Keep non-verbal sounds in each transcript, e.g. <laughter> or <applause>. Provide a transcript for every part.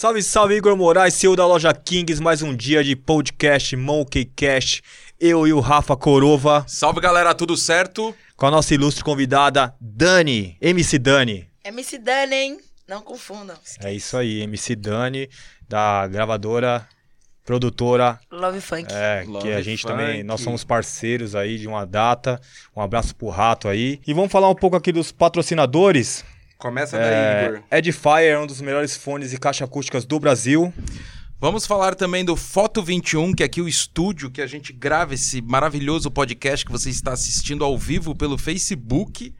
Salve, salve, Igor Moraes, CEO da loja Kings. Mais um dia de podcast Monkey Cash. Eu e o Rafa Corova. Salve, galera, tudo certo? Com a nossa ilustre convidada, Dani, MC Dani. MC Dani, hein? Não confundam. É isso aí, MC Dani, da gravadora, produtora. Love Funk. É, Love que a gente Funk. também, nós somos parceiros aí de uma data. Um abraço pro Rato aí. E vamos falar um pouco aqui dos patrocinadores. Começa daí, É, Igor. Edifier é um dos melhores fones e caixa acústicas do Brasil. Vamos falar também do Foto 21, que é aqui o estúdio que a gente grava esse maravilhoso podcast que você está assistindo ao vivo pelo Facebook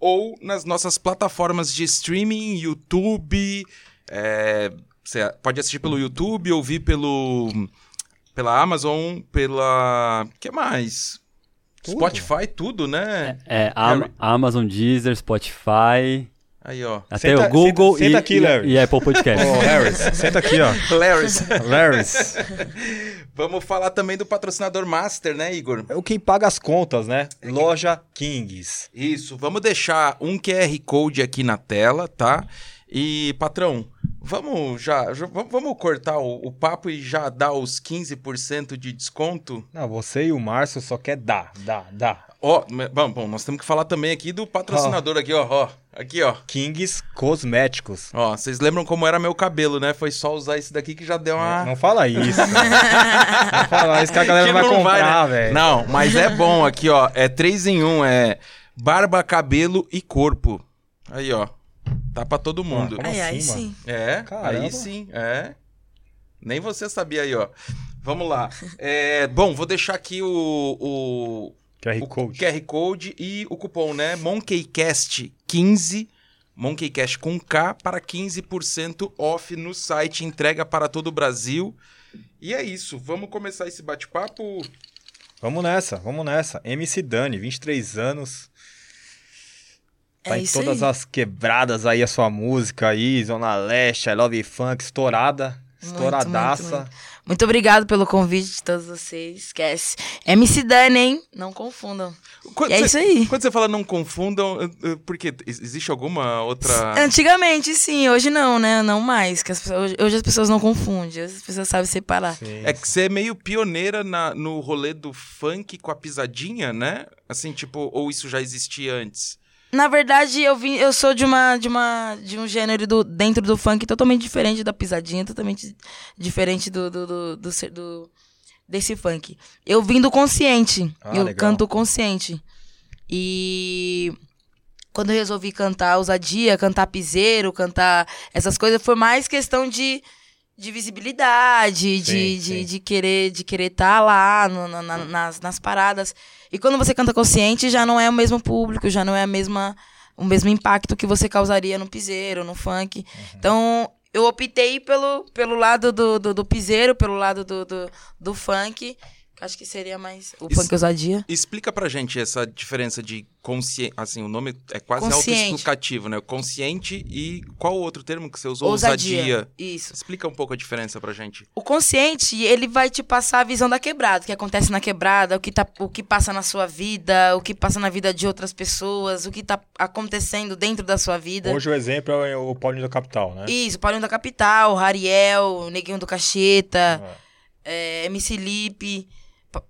ou nas nossas plataformas de streaming, YouTube. é, você pode assistir pelo YouTube, ouvir pelo pela Amazon, pela que mais? Tudo. Spotify, tudo, né? É, Am- Harry. Amazon, Deezer, Spotify, Aí, ó. até Senta- o Google senta- senta e, aqui, e- Larry. e Apple Podcast. <laughs> Ô, Harris, senta aqui, ó. <laughs> Larry's. Harris. <laughs> Vamos falar também do patrocinador Master, né, Igor? É o quem paga as contas, né? Loja Kings. Isso, vamos deixar um QR Code aqui na tela, tá? E, patrão, vamos já, já- vamos, vamos cortar o, o papo e já dar os 15% de desconto? Não, você e o Márcio só quer dar, dar, dar. Ó, bom, bom, nós temos que falar também aqui do patrocinador aqui, ó, ó. Aqui, ó. Kings Cosméticos. Ó, vocês lembram como era meu cabelo, né? Foi só usar esse daqui que já deu uma... Não fala isso. <laughs> não fala isso que a galera Que vai não comprar, né? velho. Não, mas é bom aqui, ó. É 3 em 1, é barba, cabelo e corpo. Aí, ó. Tá pra todo mundo. como Ai, ai, assim, sim. É, Caramba. aí sim, é. Nem você sabia aí, ó. Vamos lá. É, bom, vou deixar aqui o, o, QR o Code. QR Code e o cupom, né? MonkeyCast15, MonkeyCast com K, para 15% off no site, entrega para todo o Brasil. E é isso, vamos começar esse bate-papo. Vamos nessa, vamos nessa. MC Dani, 23 anos. Tá É em todas aí. as quebradas aí a sua música aí, Zona Leste, I Love Funk, estourada, estouradaça. muito, muito. Muito obrigado pelo convite de todos vocês. Esquece. MC Dani, hein? Não confundam. Quando é você- isso aí. Quando você fala não confundam, porque ex- existe alguma outra... Antigamente, sim. Hoje não, né? Não mais. Que as pessoas- hoje, as pessoas não confundem. As pessoas sabem separar. Sim. É que você é meio pioneira na- no rolê do funk com a pisadinha, né? Assim, tipo, ou isso já existia antes? Na verdade, eu vim, eu sou de uma de uma de um gênero do, dentro do funk totalmente diferente da pisadinha, totalmente diferente do do, do, do do- desse funk. Eu vim do consciente. Ah, eu legal. canto consciente. E quando eu resolvi cantar ousadia, cantar piseiro, cantar essas coisas, foi mais questão de de visibilidade, Sim, de, sim. de, de querer de querer estar lá no- na- na- nas, nas paradas. E quando você canta consciente, já não é o mesmo público, já não é a mesma, o mesmo impacto que você causaria no piseiro, no funk. Uhum. Então, eu optei pelo, pelo lado do, do, do piseiro, pelo lado do, do, do funk. Acho que seria mais o funk ousadia. Explica pra gente essa diferença de consciente. Assim, o nome é quase autoexplicativo, né? Consciente e qual o outro termo que você usou? Ousadia. Isso. Explica um pouco a diferença pra gente. O consciente, ele vai te passar a visão da quebrada, o que acontece na quebrada, o que, tá, o que passa na sua vida, o que passa na vida de outras pessoas, o que tá acontecendo dentro da sua vida. Hoje o exemplo é o Paulinho da Capital, né? Isso, Paulinho da Capital, Rariel, Neguinho do Cacheta, É. é, MC Lipe,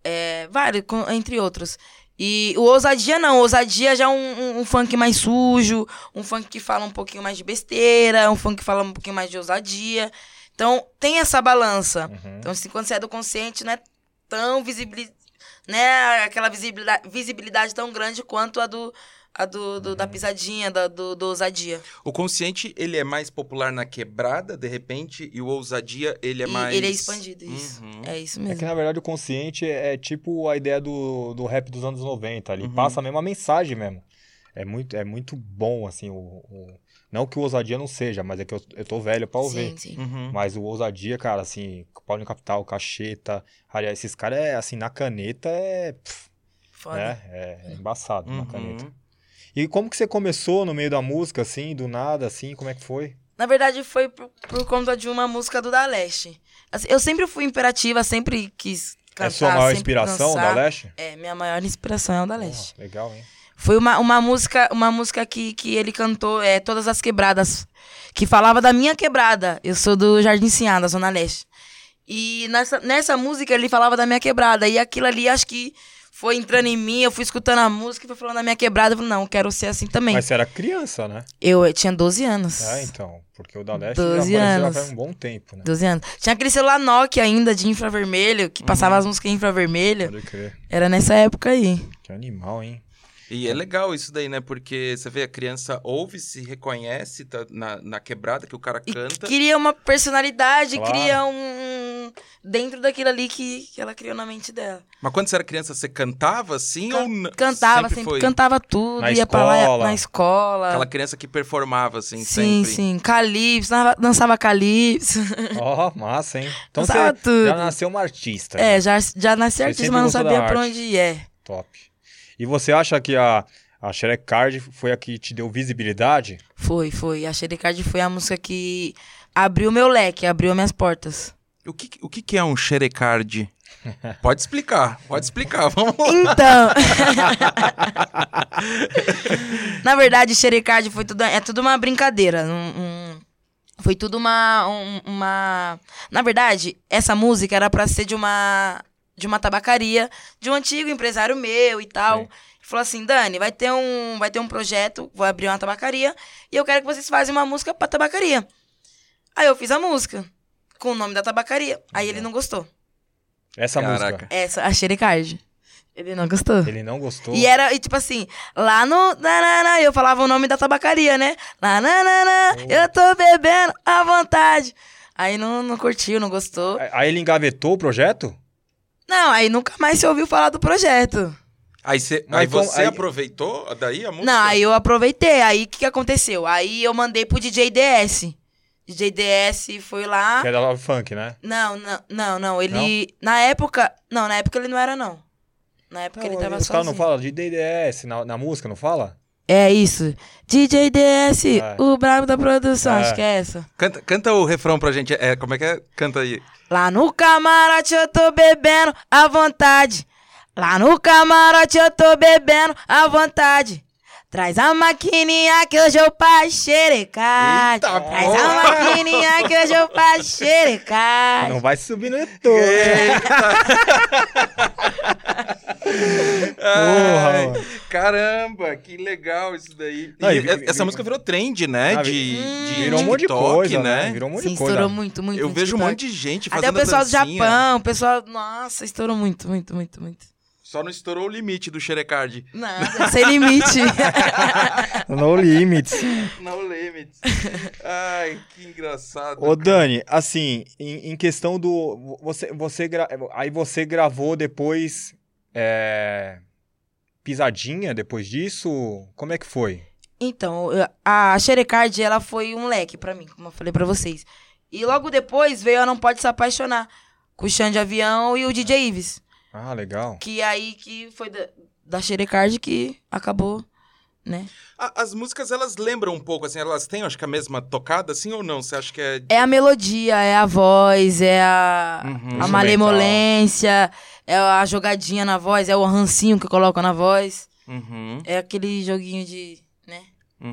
é, vários, entre outros. E o Ousadia não, o Ousadia já é um, um- um funk mais sujo, um funk que fala um pouquinho mais de besteira, um funk que fala um pouquinho mais de ousadia. Então, tem essa balança. Uhum. Então, assim, quando você é do consciente, não é tão visível, né, aquela visibilidade, visibilidade tão grande quanto a do, a do, do- da pisadinha, da, do, do ousadia. O consciente, ele é mais popular na quebrada, de repente, e o ousadia, ele é E mais. Ele é expandido, isso. Uhum. É isso É mesmo. que na verdade o consciente é, é tipo a ideia do, do rap dos anos 90. Ele Uhum. passa a mesma mensagem mesmo. É muito, é muito bom, assim, o, o- Não que o ousadia não seja, mas é que eu, eu tô velho pra ouvir. Sim, sim. Uhum. Mas o ousadia, cara, assim, Paulinho Capital, Cacheta, aliás, esses caras é assim, na caneta é. pff, Foda. né? É embaçado na Uhum. caneta. E como que você começou no meio da música, assim, do nada, assim, como é que foi? Na verdade, foi por, por conta de uma música do Da Leste. Assim, eu sempre fui imperativa, sempre quis cantar. é sua maior inspiração dançar. da Leste? É, minha maior inspiração é o Da Leste. Ah, legal, hein? Foi uma, uma música, uma música que, que ele cantou, é, Todas as Quebradas, que falava da minha quebrada. Eu sou do Jardim Sinhá, da Zona Leste. E nessa, nessa música ele falava da minha quebrada. E aquilo ali, acho que foi entrando em mim, eu fui escutando a música e foi falando da minha quebrada. Eu falei, não, quero ser assim também. Mas você era criança, né? Eu, eu tinha 12 anos. É, então. Porque o da Leste 12 já anos. faz um bom tempo, né? 12 anos. Tinha aquele celular Nokia ainda de infravermelho, que passava as músicas em infravermelho. Pode crer. Era nessa época aí. Que animal, hein? E é legal isso daí, né? Porque você vê, a criança ouve, se reconhece tá na, na quebrada que o cara E canta. cria uma personalidade, Claro. cria um. dentro daquilo ali que, que ela criou na mente dela. Mas quando você era criança, você cantava assim Can- ou n- Cantava, sempre, foi cantava tudo, Na ia pra lá escola. na escola. aquela criança que performava assim sim, sempre? sim. Calypso, dançava, dançava calypso. <laughs> Ó, massa, hein? Então Dançava você tudo. já nasceu uma artista. é, né? já, já nasci artista, sempre mas não sabia pra onde. É. Top. E você acha que a, a Shrek Card foi a que te deu visibilidade? Foi, foi. A Xerecard foi a música que abriu meu leque, abriu minhas portas. O que, o que, que é um xerecard? pode explicar, pode explicar. <laughs> Vamos lá. Então. <laughs> Na verdade, Xerecard foi tudo. É tudo uma brincadeira. um- um- foi tudo uma, um- uma. Na verdade, essa música era pra ser de uma. De uma tabacaria, de um antigo empresário meu e tal. Sim. Falou assim, Dani, vai ter um, vai ter um projeto, vou abrir uma tabacaria e eu quero que vocês façam uma música pra tabacaria. Aí eu fiz a música com o nome da tabacaria. Aí ele não gostou. Essa Caraca. música. Essa, a Xerecard. Ele não gostou. Ele não gostou. E era, e tipo assim, lá no. Nanana, eu falava o nome da tabacaria, né? Lá, nanana, eu tô bebendo à vontade. Aí não, não curtiu, não gostou. Aí ele engavetou o projeto? Não, aí nunca mais se ouviu falar do projeto. Aí, você, Mas aí você aí- aproveitou daí a música? Não, aí eu aproveitei. Aí o que, que aconteceu? Aí eu mandei pro DJ DS. DJ DS foi lá. Que é da Love Funk, né? Não, não, não, não. Ele. Na época. Não, na época ele não era, não. Na época ele tava os caras não sozinho. falam de DDS na, na música, não fala? É isso. DJ DS, É. o brabo da produção. É. Acho que é essa. Canta, canta o refrão pra gente. É, como é que é? Canta aí. Lá no camarote eu tô bebendo à vontade. Lá no camarote eu tô bebendo à vontade. Traz a maquininha que hoje eu faço xerecar. Eita, Traz porra. a maquininha que hoje eu faço xerecar. Não vai subir no <laughs> YouTube. Ai, caramba, que legal isso daí. Não, E e- essa e- música virou trend, né? Ah, de, vi- de Virou um monte de TikTok, coisa, né? Virou um monte Sim, de coisa. estourou muito, muito. Eu vejo um TikTok. monte de gente Até fazendo o pessoal do. Japão, o pessoal. Nossa, estourou muito, muito, muito, muito. Só não estourou o limite do Xerecard. Nada, sem limite. <laughs> No limits. No limits. Ai, que engraçado. Ô, Dani, assim, em, em questão do. Você, você gra- Aí você gravou depois. é, Pisadinha depois disso? Como é que foi? Então, a Xerecard, ela foi um leque pra mim, como eu falei pra vocês. E logo depois veio a Não Pode Se Apaixonar, com o Xande de Avião e o DJ Ives. Ah, legal. Que aí que foi da, da Xerecard que acabou, né? A- As músicas, elas lembram um pouco, assim, elas têm, acho que a mesma tocada, assim, ou não? Você acha que é... É a melodia, é a voz, é a, Uhum. a malemolência, é a jogadinha na voz, é o rancinho que coloca na voz. Uhum, É aquele joguinho de, né?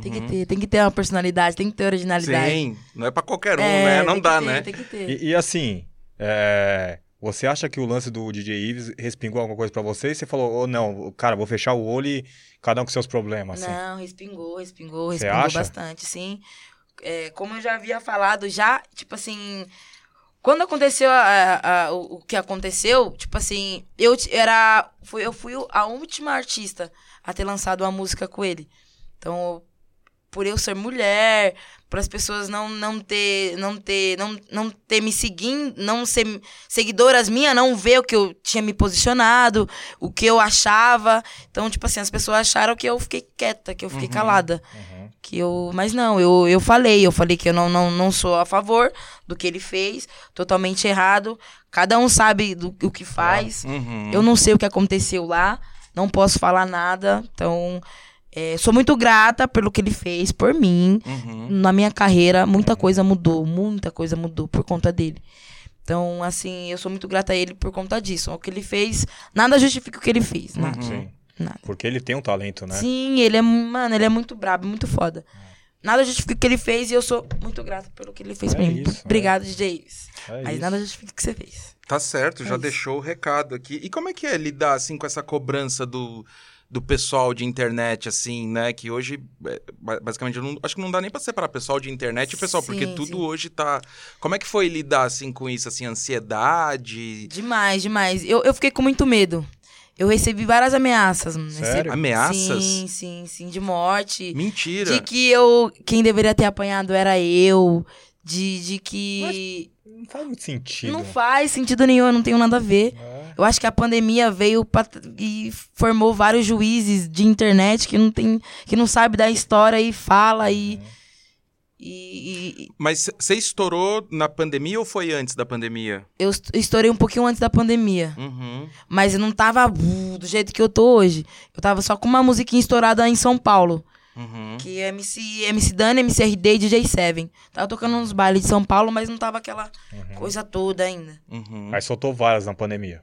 Tem que uhum. ter, tem que ter uma personalidade, tem que ter originalidade. Sim, não é pra qualquer um, É, né? Não tem dá, que ter, né? Tem que ter. E, e assim, é, você acha que o lance do DJ Ives respingou alguma coisa pra você? E você falou, ô não, cara, vou fechar o olho e cada um com seus problemas, assim. Não, respingou, respingou, Você respingou acha? bastante, sim. É, como eu já havia falado, já, tipo assim. Quando aconteceu a- a- o, o que aconteceu, tipo assim, eu era. Fui, eu fui a última artista a ter lançado uma música com ele. Então, por eu ser mulher, para as pessoas não, não ter não ter não, não ter me seguindo, não ser seguidoras minhas, não ver o que eu tinha me posicionado, o que eu achava. Então, tipo assim, as pessoas acharam que eu fiquei quieta, que eu fiquei Uhum. calada. Uhum. Que eu, mas não, eu, eu falei, eu falei que eu não, não, não sou a favor do que ele fez, totalmente errado. Cada um sabe do o que faz. Uhum. Eu não sei o que aconteceu lá, não posso falar nada. Então, é, sou muito grata pelo que ele fez por mim. Uhum. Na minha carreira, muita coisa mudou, muita coisa mudou por conta dele. Então, assim, eu sou muito grata a ele por conta disso. O que ele fez, nada justifica o que ele fez? Uhum. Sim. Nada. Porque ele tem um talento, né? Sim, ele é, mano, ele é muito brabo, muito foda. Nada justifica o que ele fez e eu sou muito grato pelo que ele fez É pra mim. isso, Obrigado, DJ Ives. É Mas isso. nada justifica o que você fez. Tá certo, já isso. deixou o recado aqui. E como é que é lidar, assim, com essa cobrança do, do pessoal de internet, assim, né? Que hoje, é, ba- basicamente, eu não- acho que não dá nem pra separar pessoal de internet e pessoal, porque Sim, tudo sim. hoje tá... Como é que foi lidar, assim, com isso, assim, ansiedade? Demais, demais. Eu, eu fiquei com muito medo. Eu recebi várias ameaças. Sério? Recebi- Ameaças? Sim, sim, sim. De morte. Mentira! De que eu. Quem deveria ter apanhado era eu. De, de que. Não faz muito sentido. Não faz sentido nenhum, eu não tenho nada a ver. É. Eu acho que a pandemia veio pra, e formou vários juízes de internet que não tem. que não sabe da história e fala e. E, e- Mas você estourou na pandemia ou foi antes da pandemia? eu est- estourei um pouquinho antes da pandemia. Uhum. Mas eu não tava uh, do jeito que eu tô hoje. Eu tava só com uma musiquinha estourada em São Paulo. Uhum. Que é MC, MC Dani, MC RD e DJ Seven. Tava tocando uns bailes de São Paulo, mas não tava aquela coisa toda ainda. Uhum. Aí soltou várias na pandemia.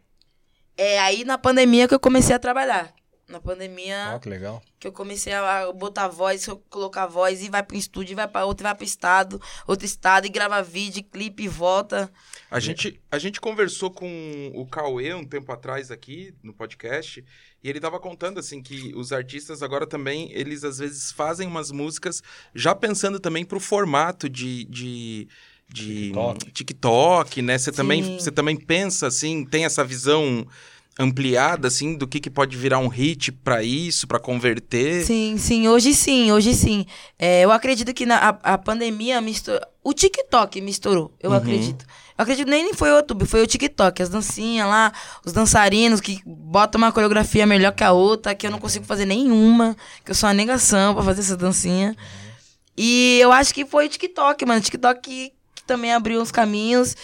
É aí na pandemia que eu comecei a trabalhar. Na pandemia que legal. que eu comecei a botar voz, colocar voz e vai pro estúdio, e vai pra outro, e vai pro estado, outro estado, e grava vídeo, clipe e volta. A gente, a gente conversou com o Cauê um tempo atrás aqui no podcast e ele tava contando assim que os artistas agora também, eles às vezes fazem umas músicas já pensando também pro formato de... de de TikTok. TikTok, né? Você também, você também pensa assim, tem essa visão ampliada assim do que, que pode virar um hit pra isso, pra converter. Sim, sim, hoje sim, hoje sim. É, eu acredito que na, a, a pandemia misturou. O TikTok misturou, eu Uhum. acredito. Eu acredito nem nem foi o YouTube, foi o TikTok, as dancinhas lá, os dançarinos que botam uma coreografia melhor que a outra, que eu não consigo fazer nenhuma, que eu sou uma negação pra fazer essa dancinha. E eu acho que foi o TikTok, mano. TikTok que, que também abriu uns caminhos.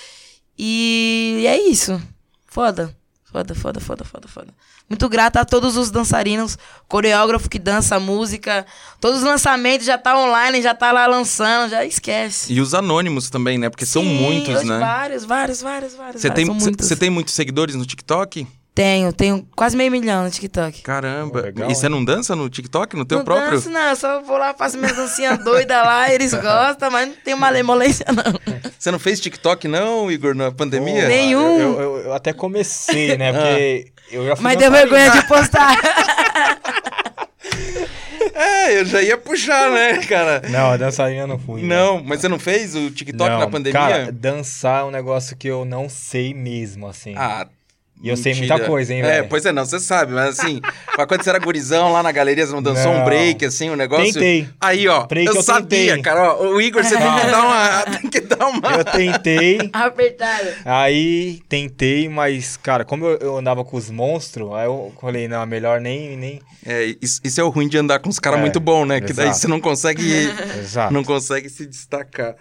E é isso. Foda. Foda, foda, foda, foda, foda. Muito grata a todos os dançarinos, coreógrafo que dança música. Todos os lançamentos já tá online, já tá lá lançando, já esquece. E os anônimos também, né? Porque são Sim, muitos, hoje né? Vários, vários, vários, vários. Você tem, vários, são muitos. tem muitos seguidores no TikTok? Tenho, tenho quase meio milhão no TikTok. Caramba. Legal, e você não dança no TikTok, no teu não próprio? danço, não, eu só vou lá, faço minhas dancinhas <laughs> doidas lá, eles <laughs> gostam, mas não tem malemolência, não. <laughs> Você não fez TikTok não, Igor, na pandemia? Pô, Nenhum. Eu, eu- eu até comecei, né? Porque eu já fui Mas deu vergonha de postar. É, eu já ia puxar, né, cara? Não, a dançarina não fui. né? Não, mas você não fez o TikTok Não, na pandemia? Cara, dançar é um negócio que eu não sei mesmo, assim. Ah, E eu sei mentira. muita coisa, hein, É, velho? pois é, não, você sabe, mas assim, quando você era gurizão lá na galeria, você não dançou um Não. break, assim, um negócio? Tentei. Aí, ó, Break eu, eu sabia, tentei. cara, ó, o Igor, você tem que dar uma... <laughs> Tem que dar uma... Eu tentei, <laughs> Apertado. aí tentei, mas, cara, como eu, eu andava com os monstros, aí eu falei, não, melhor nem. nem... É, isso, isso é o ruim de andar com os caras É, muito bons, né? Que daí exato. você não consegue... <laughs> Exato. não consegue se destacar.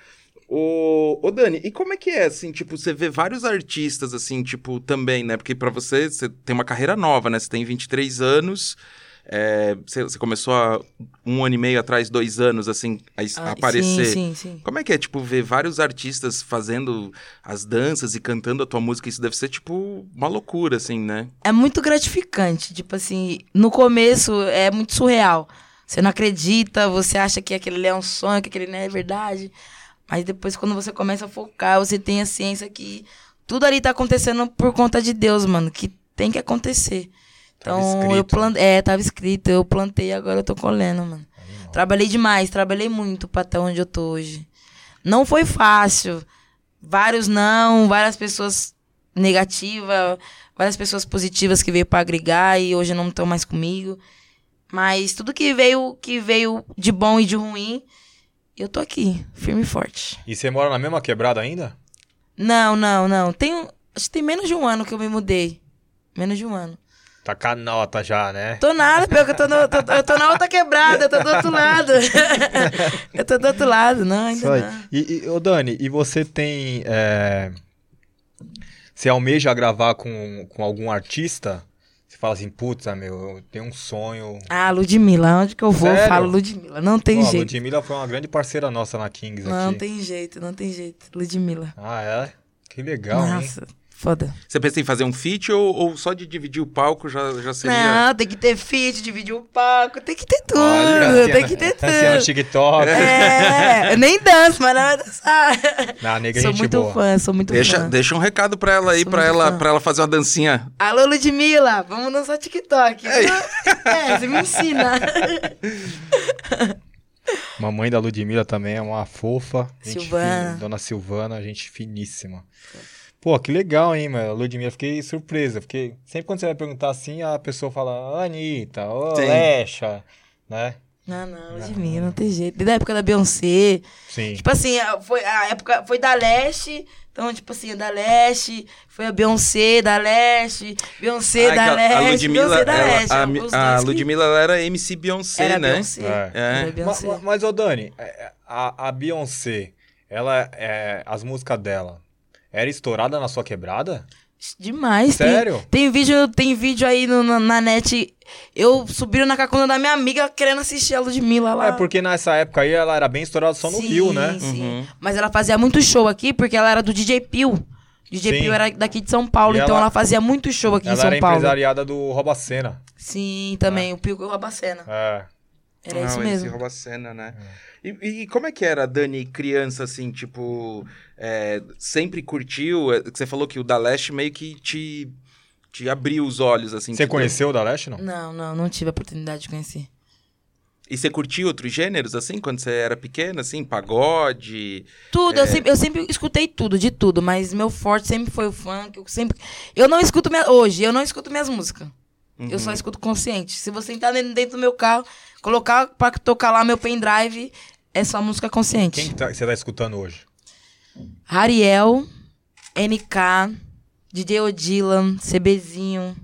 Ô, ô, Dani, e como é que é, assim, tipo, você vê vários artistas, assim, tipo, também, né? Porque pra você, você tem uma carreira nova, né? Você tem 23 anos, é, você, você começou há um ano e meio atrás, dois anos, assim, a, Ah, aparecer. Sim, sim, sim. Como é que é, tipo, ver vários artistas fazendo as danças e cantando a tua música? Isso deve ser, tipo, uma loucura, assim, né? É muito gratificante. Tipo assim, no começo é muito surreal. Você não acredita, você acha que aquele é um sonho, que aquele não é verdade. Mas depois, quando você começa a focar, você tem a ciência que tudo ali tá acontecendo por conta de Deus, mano. Que tem que acontecer. Então, eu plantei. É, tava escrito. Eu plantei agora eu tô colhendo, mano. Trabalhei demais, trabalhei muito pra estar onde eu tô hoje. Não foi fácil. Vários não, várias pessoas negativas, várias pessoas positivas que veio pra agregar e hoje não estão mais comigo. Mas tudo que veio, que veio de bom e de ruim, eu tô aqui, firme e forte. E você mora na mesma quebrada ainda? Não, não, não. Tem, acho que tem menos de um ano que eu me mudei. Menos de um ano. Tá canota já, né? Tô nada, pior que eu tô, no- tô- eu tô na outra quebrada, eu tô do outro lado. <laughs> eu tô do outro lado, não, Isso ainda aí. não. E, e, ô Dani, e você tem. é, Você almeja gravar com, com algum artista? Você fala assim, putz, ah, meu, eu tenho um sonho. Ah, Ludmilla, onde que eu vou, eu Sério? falo Ludmilla. Não tem Pô, jeito. Ludmilla foi uma grande parceira nossa na Kings Não aqui. tem jeito, não tem jeito. Ludmilla. Ah, é? Que legal, hein? Foda. Você pensa em fazer um feat ou, ou só de dividir o palco já, já seria. Não, tem que ter feat, dividir o palco, tem que ter tudo, Olha, tem que ter tudo. TikTok. É, eu nem danço, mas não vai dançar. Na nega, sou gente muito boa. fã, sou muito Deixa, fã. deixa um recado pra ela aí, Sou pra ela, fã. pra ela fazer uma dancinha. Alô, Ludmilla, vamos dançar TikTok. É, você me ensina. <laughs> Mamãe da Ludmilla também é uma fofa. Silvana. fina, Dona Silvana, gente finíssima. Pô, que legal, hein, mano. Ludmilla, fiquei surpresa. Fiquei... Sempre quando você vai perguntar assim, a pessoa fala Anitta, ô, Sim. Lecha, né? Não, não, Ludmilla, não tem jeito. Desde a época da Beyoncé. Sim. Tipo assim, a- foi, a época foi da Leste. Então, tipo assim, da Leste, foi a Beyoncé da Leste, Beyoncé Ah, da a- Leste, a Ludmilla, Beyoncé da ela- Leste. a, dois a que- Ludmilla ela era MC Beyoncé, era né? Beyoncé. É. É. Era Beyoncé. ma- Mas, ô Dani, é, a, a Beyoncé, ela, é, as músicas dela, era estourada na sua quebrada? Demais. tem- Sério? Tem, vídeo, tem vídeo aí no- na, na net. Eu subindo na cacunda da minha amiga querendo assistir a Ludmilla lá. É porque nessa época aí ela era bem estourada só no Sim, Rio, né? Sim. Uhum. Mas ela fazia muito show aqui porque ela era do DJ Pio. DJ Sim. Pio era daqui de São Paulo, E então ela- ela fazia muito show aqui em Ela São era Paulo. empresariada do Robacena. Sim, também. O Pio rouba a cena. É. Era Não, isso esse mesmo. rouba a cena, né? E, e como é que era, Dani, criança, assim, tipo, é, sempre curtiu? é, Você falou que o da Leste meio que te, te abriu os olhos, assim. Você conheceu o da Leste, não? Não, não, não tive a oportunidade de conhecer. E você curtia outros gêneros, assim, quando você era pequena, assim, pagode? Tudo, É. eu, sempre, eu sempre escutei tudo, de tudo, mas meu forte sempre foi o funk. Eu sempre. Eu não escuto minha, hoje, eu não escuto minhas músicas. Eu Uhum. só escuto consciente. Se você entrar dentro do meu carro, colocar pra tocar lá meu pendrive, é só música consciente. Quem que tá- você tá escutando hoje? Ariel, NK, DJ Odilan, CBzinho,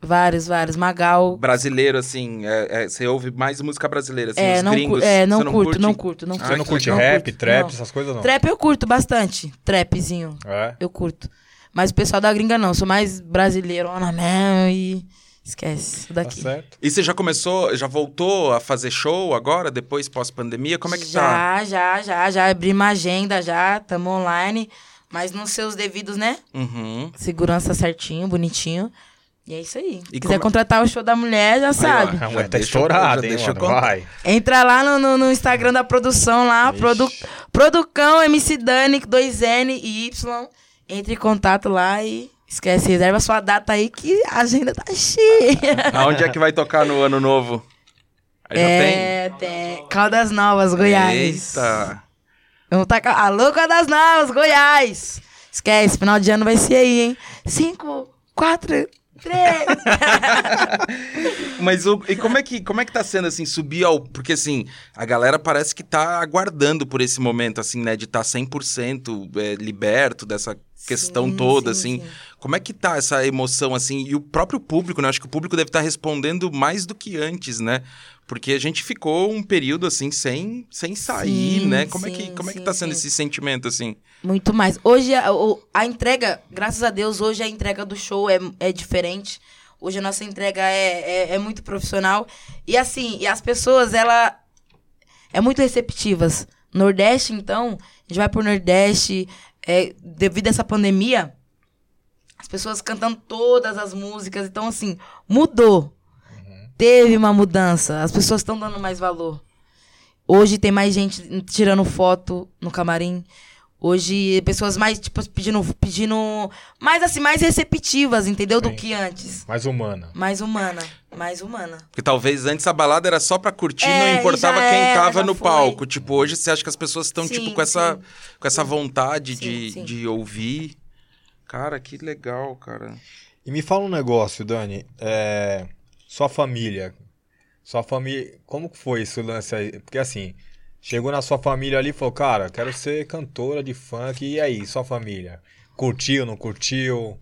vários, vários, Magal. Brasileiro, assim, é- é, você ouve mais música brasileira, assim, É, os não, gringos. cu- é, não, você curto, curte? não curto, não curto. Você não curte não rap, curto, trap, não. essas coisas não? Trap eu curto bastante, trapzinho, É. eu curto. Mas o pessoal da gringa não, sou mais brasileiro, na mesmo e esquece isso Tá daqui. certo. E você já começou, já voltou a fazer show agora, depois pós-pandemia? Como é que tá? já, já, já, já abri uma agenda já, tamo online, mas nos seus devidos, né? Uhum. Segurança certinho, bonitinho. E é isso aí. E Quiser como- contratar o show da mulher, já sabe. A mulher tá estourada, já hein, mano? Vai. Entra lá no, no, no Instagram da produção lá, Ixi. produ, Producão MC Dani, 2N e Y. Entre em contato lá e esquece, reserva sua data aí que a agenda tá cheia. <laughs> Aonde é que vai tocar no ano novo? Aí já tem? é, tem. Caldas Novas, Goiás. Eita! Vamos tacar. Alô, Caldas Novas, Goiás. Esquece, final de ano vai ser aí, hein? Cinco, quatro, três. <laughs> Mas o- e como é que como é que tá sendo assim subir ao, porque assim, a galera parece que tá aguardando por esse momento assim, né, de estar tá 100% é, liberto dessa questão Sim, toda sim, assim. sim. Como é que tá essa emoção assim? E o próprio público, né? Acho que o público deve estar respondendo mais do que antes, né? Porque a gente ficou um período assim sem sem sair, né? Como é que como é que tá sendo esse sentimento assim? Muito mais. Hoje a, a entrega, graças a Deus, hoje a entrega do show é, é diferente. Hoje a nossa entrega é, é, é muito profissional. E assim, e as pessoas, ela é muito receptivas. Nordeste, então, a gente vai pro Nordeste, é, devido a essa pandemia, as pessoas cantando todas as músicas. Então, assim, mudou. Teve uma mudança. As pessoas estão dando mais valor. Hoje tem mais gente tirando foto no camarim. Hoje, pessoas mais, tipo, pedindo, pedindo. Mais assim, mais receptivas, entendeu? Do Sim. que antes. Mais humana. Mais humana. Mais humana. Porque talvez antes a balada era só pra curtir, É, não importava quem era, tava no foi. palco. Tipo, hoje você acha que as pessoas estão, tipo, com essa, sim. com essa vontade Sim, de, sim. de ouvir. Cara, que legal, cara. E me fala um negócio, Dani. É, Sua família. Sua família. Como que foi esse lance aí? Porque assim, chegou na sua família ali e falou, cara, quero ser cantora de funk. E aí, sua família? Curtiu, não curtiu?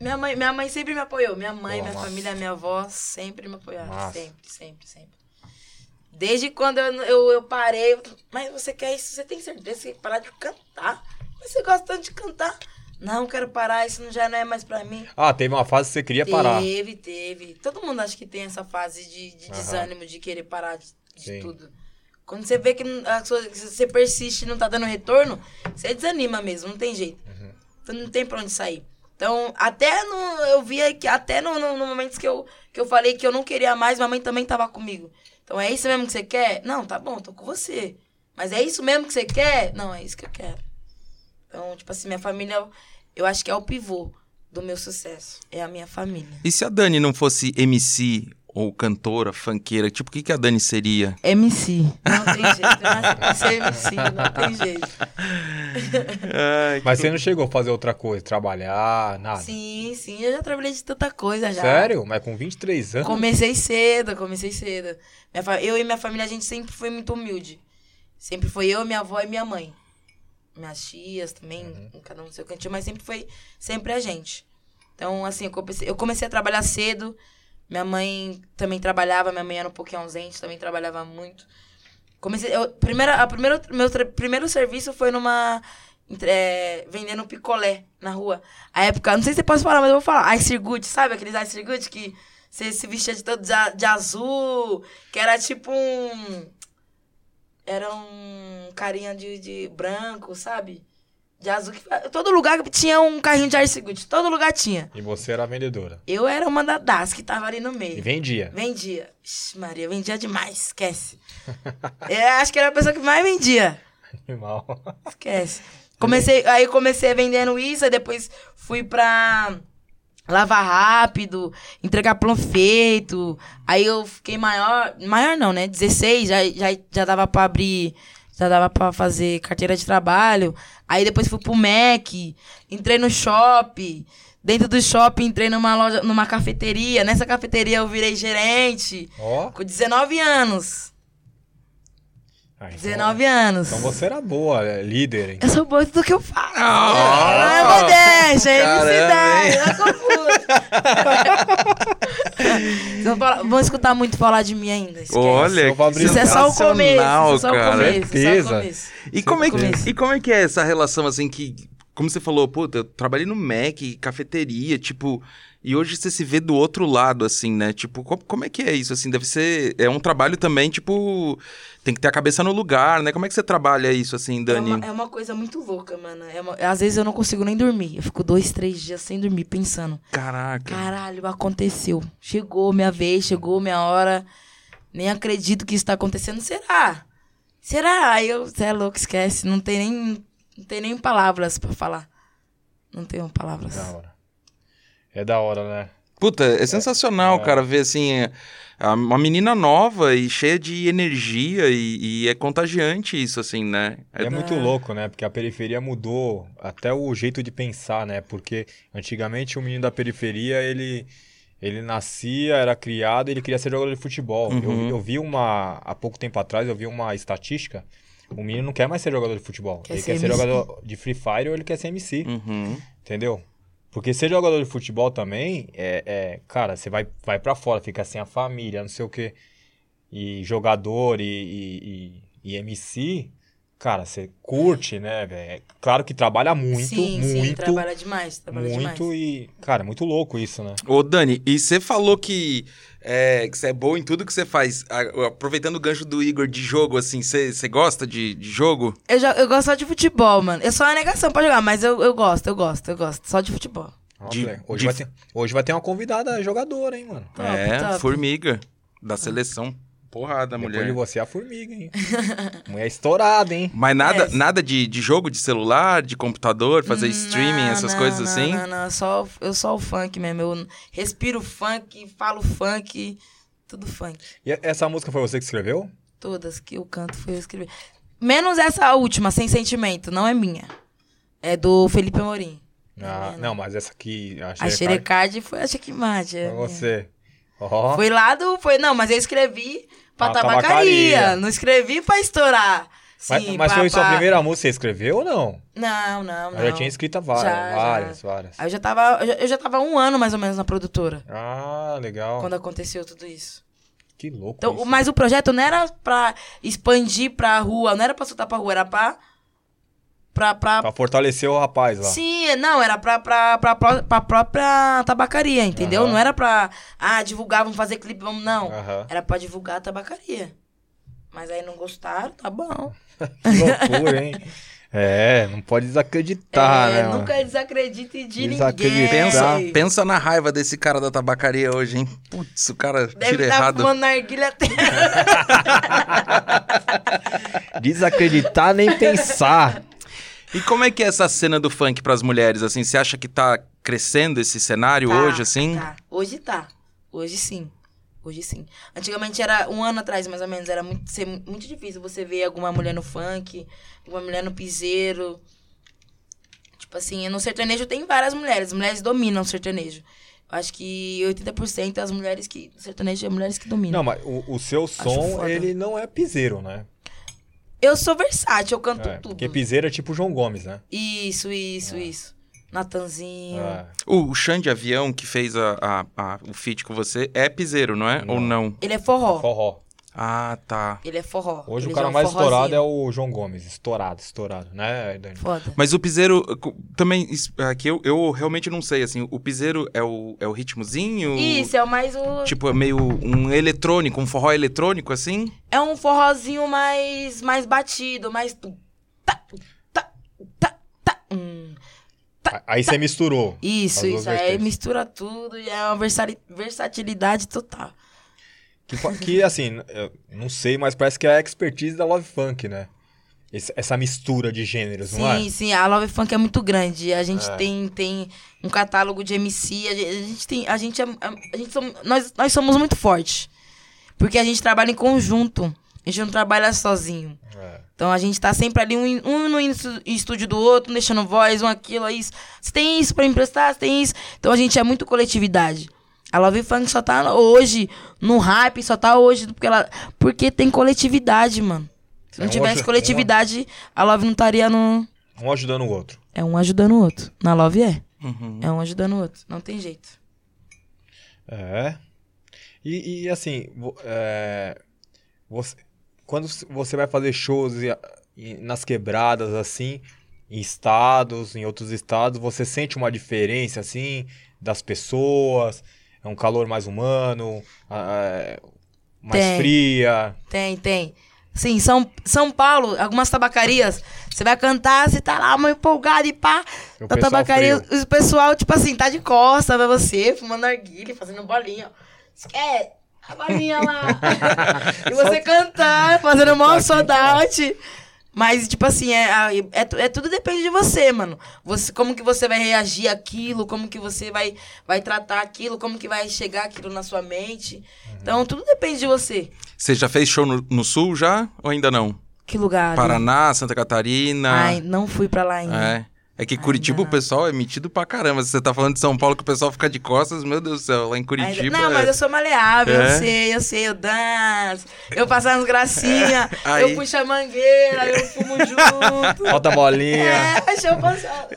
Minha mãe, minha mãe sempre me apoiou. Minha mãe, minha massa. família, minha avó sempre me apoiaram. Massa. Sempre, sempre, sempre. Desde quando eu, eu, eu parei, eu, mas você quer isso? Você tem certeza que você quer parar de cantar? Mas você gosta tanto de cantar? Não, quero parar, isso já não é mais pra mim. Ah, teve uma fase que você queria parar. Teve, teve. Todo mundo acha que tem essa fase de, de Aham. desânimo, de querer parar de, de tudo. Quando você vê que não- a sua- que você persiste e não tá dando retorno, você desanima mesmo, não tem jeito. Uhum. Então não tem pra onde sair. Então, até no, eu via que até no, no, no momentos que eu, que eu falei que eu não queria mais, minha mãe também tava comigo. Então, é isso mesmo que você quer? Não, tá bom, tô com você. Mas é isso mesmo que você quer? Não, é isso que eu quero. Então, tipo assim, minha família, eu acho que é o pivô do meu sucesso. É a minha família. E se a Dani não fosse MC ou cantora, funkeira, tipo, o que, que a Dani seria? MC. Não tem jeito. Eu nasci pra ser MC, não tem jeito. Mas você não chegou a fazer outra coisa, trabalhar, nada? Sim, sim, eu já trabalhei de tanta coisa já. Sério? Mas com 23 anos? Comecei cedo, comecei cedo. Eu e minha família, a gente sempre foi muito humilde. Sempre foi eu, minha avó e minha mãe. Minhas tias também, cada um no seu cantinho, mas sempre foi sempre a gente. Então, assim, eu comecei, eu comecei a trabalhar cedo. Minha mãe também trabalhava, minha mãe era um pouquinho ausente, também trabalhava muito. Comecei, eu, primeira, a primeiro, meu primeiro serviço foi numa. é, vendendo picolé na rua. A época, não sei se você pode falar, mas eu vou falar. Ice Good, sabe aqueles Ice Good que você se vestia de todo de, de azul, que era tipo um. Era um carinha de, de branco, sabe? De azul. Todo lugar tinha um carrinho de Ice. Todo lugar tinha. E você era vendedora. Eu era uma da- das que tava ali no E meio. vendia. Vendia. Ixi, Maria, vendia demais. Esquece. <laughs> é, acho que era a pessoa que mais vendia. Animal. Esquece. Comecei, aí comecei vendendo isso, aí depois fui pra lavar rápido, entregar plano feito. Aí eu fiquei maior, maior não, né? 16, já, já, já dava pra abrir, já dava pra fazer carteira de trabalho. Aí depois fui pro MEC, entrei no shopping. Dentro do shopping entrei numa loja, numa cafeteria. Nessa cafeteria eu virei gerente Ó. com 19 anos. Ah, então- 19 anos. Então você era boa, é, líder, hein? Eu sou boa tudo que eu faço. Ah, Ah, é modéstia, é é confuso. Vão escutar muito falar de mim ainda. esquece. Olha, que Fabrício. Isso é só o começo, isso é só o começo, é só Certeza. o começo. E como, é que, Começo. e como é que é essa relação, assim, que... Como você falou, puta, eu trabalhei no Mac, cafeteria, tipo... E hoje você se vê do outro lado, assim, né? Tipo, co- como, é que é isso, assim? Deve ser... É um trabalho também, tipo... Tem que ter a cabeça no lugar, né? Como é que você trabalha isso, assim, É Dani? uma, é uma coisa muito louca, mano. É uma- às vezes eu não consigo nem dormir. Eu fico dois, três dias sem dormir, pensando. Caraca. Caralho, aconteceu. Chegou minha vez, chegou minha hora. Nem acredito que isso tá acontecendo. Será? Será? Aí eu, você é louco, esquece. Não tem nem, não tem nem palavras pra falar. Não tenho palavras. Da hora. É da hora, né? Puta, é sensacional, É. cara, ver assim, é, uma menina nova e cheia de energia e, e é contagiante isso, assim, né? É muito louco, né? Porque a periferia mudou até o jeito de pensar, né? Porque antigamente o menino da periferia, ele, ele nascia, era criado, ele queria ser jogador de futebol. Uhum. Eu, eu vi uma, há pouco tempo atrás, eu vi uma estatística, o menino não quer mais ser jogador de futebol. Quer ele ser quer ser MC. jogador de Free Fire ou ele quer ser MC, Uhum. entendeu? Porque ser jogador de futebol também é, é cara, você vai, vai para fora, fica sem a família, não sei o quê. E jogador e, e, e- e MC, cara, você curte, né, velho? É Claro que trabalha muito, sim, muito, sim, trabalha demais. Trabalha muito demais. e, cara, é muito louco isso, né? Ô, Dani, e você falou que, é, que você é boa em tudo que você faz. Aproveitando o gancho do Igor de jogo, assim, você gosta de, de jogo? Eu, já, eu gosto só de futebol, mano. Eu sou uma negação pra jogar, mas eu, eu gosto, eu gosto, eu gosto. Só de futebol. De- hoje, de- vai ter, hoje vai ter uma convidada jogadora, hein, mano? Top, é, top. formiga da seleção. Porrada, Depois mulher. de você, a formiga, hein? <laughs> Mulher estourada, hein? Mas nada, É. nada de, de jogo de celular, de computador, fazer streaming, Não, essas não, coisas não, assim? Não, não, só, eu só o funk mesmo. Eu respiro funk, falo funk, tudo funk. E essa música foi você que escreveu? Todas que eu canto foi eu escrever. Menos essa última, Sem Sentimento, não é minha. É do Felipe Amorim. Ah, É, não, mas essa aqui, a A Xerecard, foi a Checkmate. É foi minha. você. Foi lá do. Foi, não, mas eu escrevi pra Pra tabacaria. tabacaria. Não escrevi pra estourar. mas, Sim, mas pra- foi sua pra- primeira música, você escreveu ou não? Não, não, não. Eu já tinha escrito várias, Já, já. várias, várias. Aí eu já tava. Eu já, eu já tava um ano mais ou menos na produtora. Ah, legal. Quando aconteceu tudo isso. Que louco Então, isso. mas o projeto não era pra expandir pra rua, não era pra soltar pra rua, era pra. Pra. pra... Pra fortalecer o rapaz lá. Sim, não, era pra, pra, pra, pró- pra própria tabacaria, entendeu? Aham. Não era pra. Ah, divulgar, vamos fazer clipe, vamos. Não. Aham. Era pra divulgar a tabacaria. Mas aí não gostaram, tá bom. <laughs> Que loucura, hein? É, não pode desacreditar, é, né? mano? nunca desacredite de Desacreditar. ninguém. Pensa, Deve pensa na raiva desse cara da tabacaria hoje, hein? Putz, o cara tira estar errado. fumando narguilha até... <laughs> Desacreditar nem pensar. E como é que é essa cena do funk pras mulheres, assim? Você acha que tá crescendo esse cenário Tá, hoje, assim? Tá. Hoje tá. Hoje sim. Hoje sim. Antigamente era um ano atrás, mais ou menos, era muito, ser muito difícil você ver alguma mulher no funk, alguma mulher no piseiro. Tipo assim, no sertanejo tem várias mulheres. As mulheres dominam o sertanejo. Eu acho que 80% das mulheres que. O sertanejo é mulheres que dominam. Não, mas o, o seu som, foda. ele não é piseiro, né? Eu sou versátil, eu canto É, tudo. porque piseiro é tipo o João Gomes, né? Isso, isso, isso. Natanzinho. É. O, o Xande Avião, que fez a, a- a- o feat com você, é piseiro, não é? Ou não? Ele é forró. Forró. Ah, tá. Ele é forró. Hoje Ele o cara é um mais estourado é forrozinho. o João Gomes. Estourado, estourado, né, Dani? Foda. Mas o piseiro, também, aqui eu, eu realmente não sei, assim, o piseiro é o, é o ritmozinho? Isso, é o mais o. Tipo, é meio um eletrônico, um forró eletrônico, assim? É um forrozinho mais, mais batido, mais. Tá, tá, tá, tá. hum. Aí você misturou. Isso, isso. Aí mistura tudo e é uma versatilidade total. Que, que, assim, eu não sei, mas parece que é a expertise da Love Funk, né? Essa mistura de gêneros, não é? Sim, sim, a Love Funk é muito grande. A gente É. tem, tem um catálogo de MC, a gente, a gente tem. A gente é. A gente somos, nós, nós somos muito fortes. Porque a gente trabalha em conjunto. A gente não trabalha sozinho. É. Então a gente tá sempre ali, um, um no estúdio do outro, um deixando voz, um aquilo, isso. Você tem isso pra emprestar, você tem isso. Então a gente é muito coletividade. A Love Funk só tá hoje no hype, só tá hoje porque, ela, porque tem coletividade, mano. Se não É um tivesse aju- coletividade, a Love não estaria no. Um ajudando o outro. É um ajudando o outro. Na Love é. Uhum. É um ajudando o outro. Não tem jeito. É. E, e, assim, é, você, quando você vai fazer shows e- e nas quebradas, assim, em estados, em outros estados, você sente uma diferença, assim, das pessoas? É um calor mais humano? é, mais Tem. fria? Tem, tem. Sim, São, São Paulo, algumas tabacarias, você vai cantar, você tá lá, uma empolgada e pá. O Na tabacaria, frio. o pessoal, tipo assim, tá de costa pra você, fumando narguilha, fazendo bolinha. Esquece a bolinha lá. <laughs> e você cantar, fazendo mó Tá aqui. Mas, tipo assim, é, é, é tudo depende de você, mano. Você, como que você vai reagir àquilo, como que você vai, vai tratar aquilo, como que vai chegar aquilo na sua mente. Uhum. Então, tudo depende de você. Você já fez show no, no Sul já? Ou ainda não? Que lugar? Paraná, Santa Catarina? Ai, não fui pra lá ainda. É. É que Curitiba o pessoal é metido pra caramba. Se você tá falando de São Paulo que o pessoal fica de costas, meu Deus do céu, lá em Ainda- Curitiba. Não, é- mas eu sou maleável, É? eu sei, eu sei, eu danço. Eu passo umas gracinhas, Aí- eu puxo a mangueira, eu fumo junto. <laughs> Falta bolinha. É, deixa eu passar. <laughs>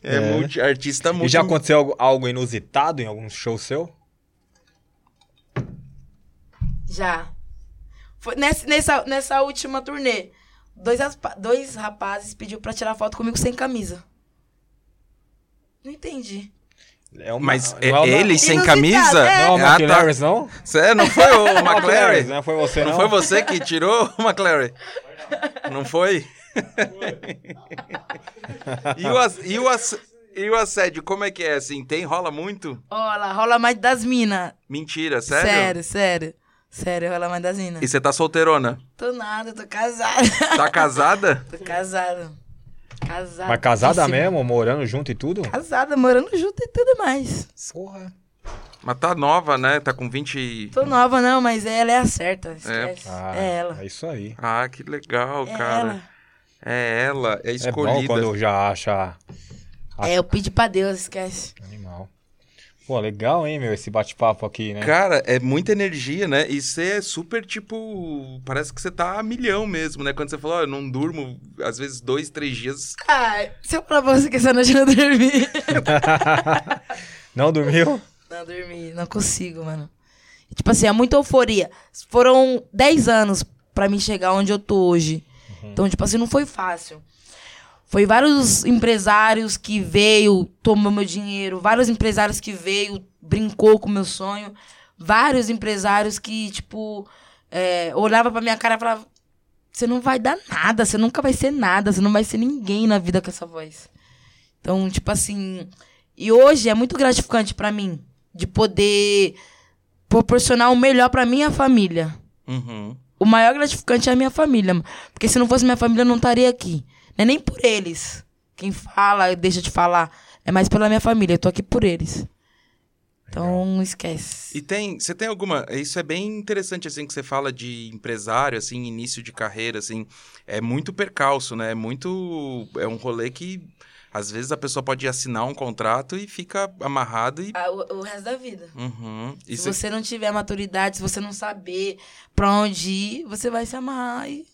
é multi, artista E multi. já aconteceu algo, algo inusitado em algum show seu? Já. Foi nessa, nessa, nessa última turnê. Dois, dois rapazes pediu pra tirar foto comigo sem camisa. Não entendi. É uma- Mas é, é uma- ele sem Inusitado, camisa? é. Não é o Ah, tá. McLaren, não? Cê, não foi o <laughs> McLaren, McLaren? não foi você, Não não? foi você que tirou o McLaren? Não foi? <laughs> e, o, ass- e, o ass- e o assédio, como é que é assim? Tem? Rola muito? Olha, rola mais das minas. Mentira, sério? Sério, sério. Sério, rola mais das minas. E você tá solteirona? Tô nada, tô casada. Tá casada? <laughs> tô casada. Casada. Mas casada mesmo, morando junto e tudo? Casada, morando junto e tudo mais. Porra. Mas tá nova, né? Tá com 20... e- Tô nova não, mas ela é a certa. Esquece. Ah, É, ela. É isso aí. Ah, que legal, É cara. ela. É ela, é É bom escolhida. quando já acha É, eu pedi pra Deus, esquece. animal. Pô, legal, hein, meu, esse bate-papo aqui, né? Cara, é muita energia, né? E você é super, tipo... Parece que você tá a milhão mesmo, né? Quando você falou, ó, eu não durmo, às vezes, dois, três dias. Ah, se eu falar pra você que essa noite eu não dormi. <laughs> Não dormiu? não dormi, não consigo, mano. Tipo assim, é muita euforia. Foram 10 anos pra mim chegar onde eu tô hoje. Então, tipo assim, não foi fácil. Foi vários empresários que veio, tomou meu dinheiro, vários empresários que veio, brincou com o meu sonho, vários empresários que, tipo, é, olhava pra minha cara e falava, você não vai dar nada, você nunca vai ser nada, você não vai ser ninguém na vida com essa voz. Então, tipo assim, e hoje é muito gratificante pra mim de poder proporcionar o melhor pra minha família. Uhum. O maior gratificante é a minha família, porque se não fosse minha família eu não estaria aqui. Não é nem por eles. Quem fala, deixa de falar, é mais pela minha família. Eu tô aqui por eles. Então, não esquece. E tem, você tem alguma, isso é bem interessante assim que você fala de empresário, assim, início de carreira, assim, é muito percalço, né? É muito, é um rolê que às vezes a pessoa pode assinar um contrato e fica amarrado e Ah, o, o resto da vida. Uhum. E se cê- você não tiver maturidade, se você não saber pra onde ir, você vai se amarrar e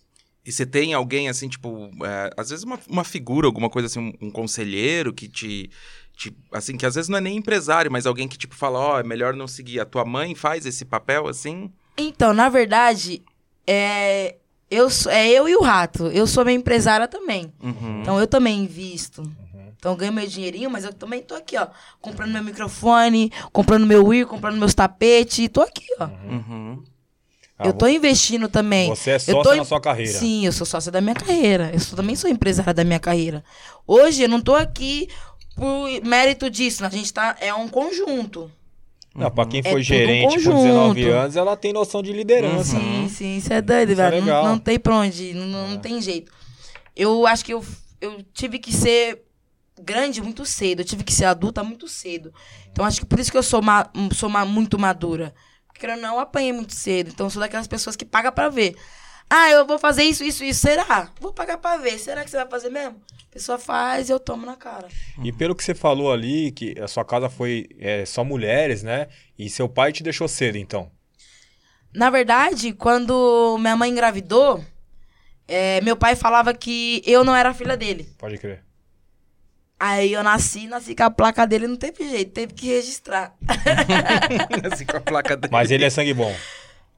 E você tem alguém, assim, tipo, é, às vezes uma, uma figura, alguma coisa assim, um, um conselheiro que te, te- Assim, que às vezes não é nem empresário, mas alguém que, tipo, fala, ó, é melhor não seguir. A tua mãe faz esse papel, assim? Então, na verdade, é eu, sou- é eu e o rato. Eu sou minha empresária também. Uhum. Então, eu também invisto. Então, eu ganho meu dinheirinho, mas eu também tô aqui, ó. Comprando meu microfone, comprando meu Wii, comprando meus tapetes. Tô aqui, ó. Uhum. Ah, eu tô investindo também. Você é sócia tô na sua carreira. Sim, eu sou sócia da minha carreira. Eu sou- também sou empresária da minha carreira. Hoje, eu não tô aqui por mérito disso. A gente tá... É um conjunto. Não, pra quem É foi um gerente por conjunto. 19 anos, ela tem noção de liderança. Sim, sim, isso é doido, Isso é velho. legal. não, não tem pra onde não, não tem jeito. Eu acho que eu, eu tive que ser grande muito cedo, eu tive que ser adulta muito cedo. Então acho que por isso que eu sou, ma sou ma muito madura. Porque eu não apanhei muito cedo, então eu sou daquelas pessoas que paga pra ver. Ah, eu vou fazer isso, isso, isso. Será? Vou pagar pra ver. Será que você vai fazer mesmo? A pessoa faz e eu tomo na cara. E pelo que você falou ali, que a sua casa foi é, só mulheres, né? E seu pai te deixou cedo, então. Na verdade, quando minha mãe engravidou, é, meu pai falava que eu não era filha dele. Pode crer. Aí eu nasci, nasci com a placa dele, não teve jeito, teve que registrar. <laughs> assim, com a placa dele. Mas ele é sangue bom.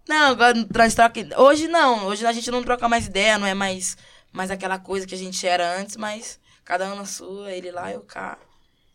Não, agora nós troca... Hoje não, hoje a gente não troca mais ideia, não é mais, mais aquela coisa que a gente era antes, mas cada um na sua, ele lá, eu cá.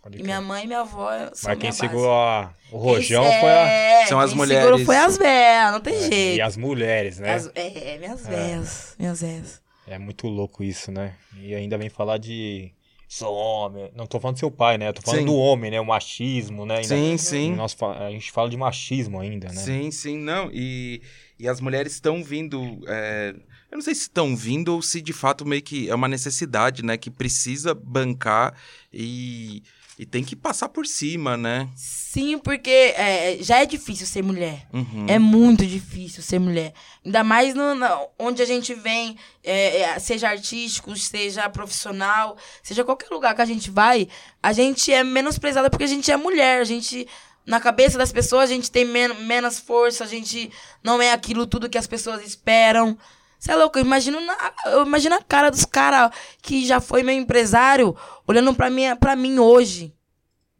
Pode E minha mãe e minha avó são Mas minha quem base. segurou a- o rojão Esse foi a. é, São as quem mulheres. segurou foi as véias, não tem jeito. E as mulheres, né? As- é, minhas véias, minhas véias. É muito louco isso, né? E ainda vem falar de. Sou homem. Não tô falando do seu pai, né? Eu tô falando Sim. do homem, né? O machismo, né? Ainda- Sim, sim. Nós a gente fala de machismo ainda, né? Sim, sim, não. E, e as mulheres estão vindo. é, eu não sei se estão vindo ou se de fato meio que é uma necessidade, né? Que precisa bancar e, e tem que passar por cima, né? Sim, porque é, já é difícil ser mulher. Uhum. É muito difícil ser mulher. Ainda mais no, na- onde a gente vem, é, é, seja artístico, seja profissional, seja qualquer lugar que a gente vai, a gente é menosprezada porque a gente é mulher. A gente, na cabeça das pessoas, a gente tem men menos força, a gente não é aquilo tudo que as pessoas esperam. Você é louco? Eu imagino, na, eu imagino a cara dos caras que já foi meu empresário olhando pra mim, pra mim hoje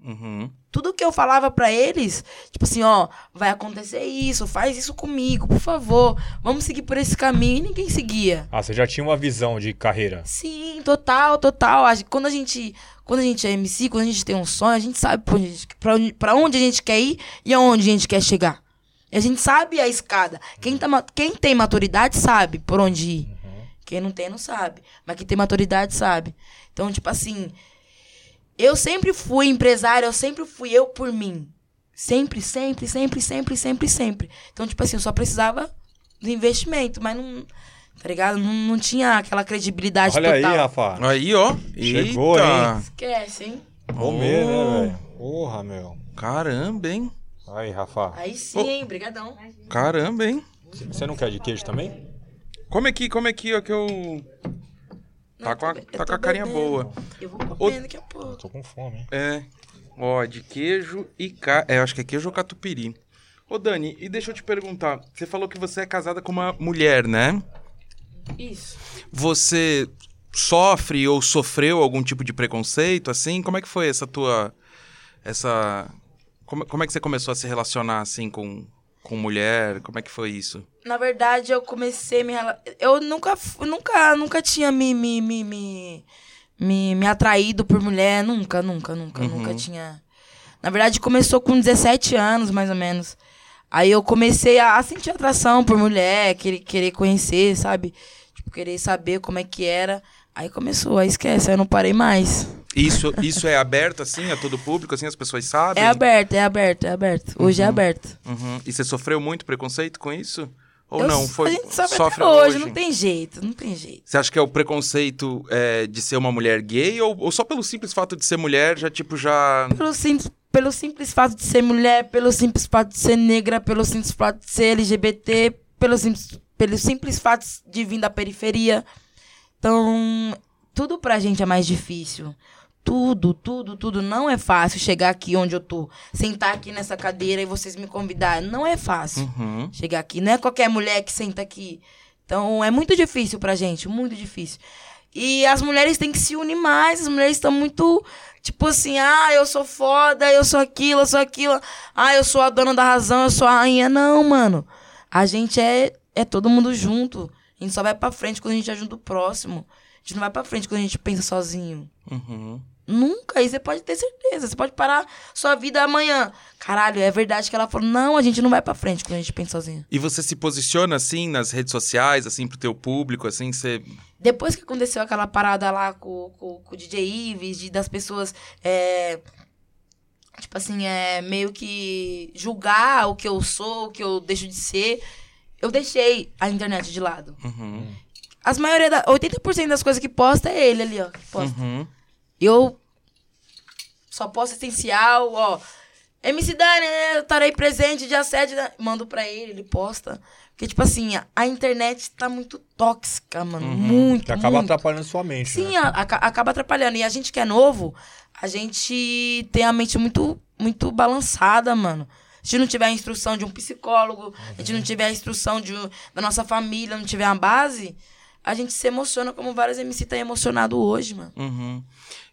Uhum. tudo que eu falava pra eles, tipo assim, ó, vai acontecer isso, faz isso comigo, por favor, vamos seguir por esse caminho. E ninguém seguia. Ah, você já tinha uma visão de carreira. Sim, total, total. Quando a gente, quando a gente é MC, quando a gente tem um sonho, a gente sabe pra onde, pra onde a gente quer ir e aonde a gente quer chegar. E a gente sabe a escada. Quem, tá, quem tem maturidade sabe por onde ir. Quem não tem, não sabe. Mas quem tem maturidade sabe. Então, tipo assim, eu sempre fui empresária, eu sempre fui eu por mim. Sempre, sempre, sempre, sempre, sempre, sempre. Então, tipo assim, eu só precisava do investimento, mas não. Tá ligado? Não, não tinha aquela credibilidade Olha aí, total. Rafa. Aí, ó. Chegou, Eita. Esquece, hein? Comer, né, velho? Porra, meu. Caramba, hein? Aí, Rafa. Aí sim, hein? Brigadão. Caramba, hein? Você não quer de queijo também? Come aqui, come aqui, ó, que eu. Tá Não, com a- tá com a carinha bebendo. boa. Eu vou comendo daqui a pouco. Tô com fome, hein? É. Ó, de queijo e ca... É, eu acho que é queijo ou catupiry. Ô, Dani, e deixa eu te perguntar. Você falou que você é casada com uma mulher, né? Isso. Você sofre ou sofreu algum tipo de preconceito, assim? Como é que foi essa tua... Essa... Como, como é que você começou a se relacionar, assim, com, com mulher? Como é que foi isso? Na verdade, eu comecei a me rela- Eu nunca, nunca, nunca tinha me, me, me, me, me, me atraído por mulher. Nunca, nunca, nunca, Uhum. nunca tinha. Na verdade, começou com 17 anos, mais ou menos. Aí eu comecei a, a sentir atração por mulher, querer, querer conhecer, sabe? Tipo, querer saber como é que era. Aí começou, aí esquece, aí eu não parei mais. Isso, isso é aberto, assim, a todo público, assim, as pessoas sabem? É aberto, é aberto, é aberto. Hoje é aberto. Uhum. E você sofreu muito preconceito com isso? Ou Eu- não? Foi, a gente sofre, sofre até hoje, não tem jeito, não tem jeito. Você acha que é o preconceito é, de ser uma mulher gay ou, ou só pelo simples fato de ser mulher já, tipo, já... Pelo simples, pelo simples fato de ser mulher, pelo simples fato de ser negra, pelo simples fato de ser LGBT, pelo simples, pelo simples fato de vir da periferia. Então, tudo pra gente é mais difícil. Tudo, tudo, tudo. Não é fácil chegar aqui onde eu tô. Sentar aqui nessa cadeira e vocês me convidarem. Não é fácil Uhum. chegar aqui. Não é qualquer mulher que senta aqui. Então é muito difícil pra gente, muito difícil. E as mulheres têm que se unir mais. As mulheres estão muito, tipo assim, ah, eu sou foda, eu sou aquilo, eu sou aquilo. Ah, eu sou a dona da razão, eu sou a rainha. Não, mano. A gente é, é todo mundo junto. A gente só vai pra frente quando a gente ajuda o próximo. A gente não vai pra frente quando a gente pensa sozinho. Uhum. Nunca, e você pode ter certeza. Você pode parar sua vida amanhã. Caralho, é verdade que ela falou. Não, a gente não vai pra frente quando a gente pensa sozinho. E você se posiciona, assim, nas redes sociais, assim, pro teu público, assim, você... Depois que aconteceu aquela parada lá com, com, com o DJ Ives, de, das pessoas, é, tipo assim, é, meio que julgar o que eu sou, o que eu deixo de ser, eu deixei a internet de lado. Uhum. As maioria da, 80% das coisas que posta é ele ali, ó, que posta. Uhum. Eu só posto essencial, ó. MC Dani, eu estarei presente dia 7. da- Mando pra ele, ele posta. Porque, tipo assim, a, a internet tá muito tóxica, mano. Muito, Que acaba muito. atrapalhando sua mente, Sim, né? a- aca- acaba atrapalhando. E a gente que é novo, a gente tem a mente muito, muito balançada, mano. Se não tiver a instrução de um psicólogo, a gente não tiver a instrução de, da nossa família, não tiver a base, a gente se emociona como vários MC tá emocionado hoje, mano. Uhum.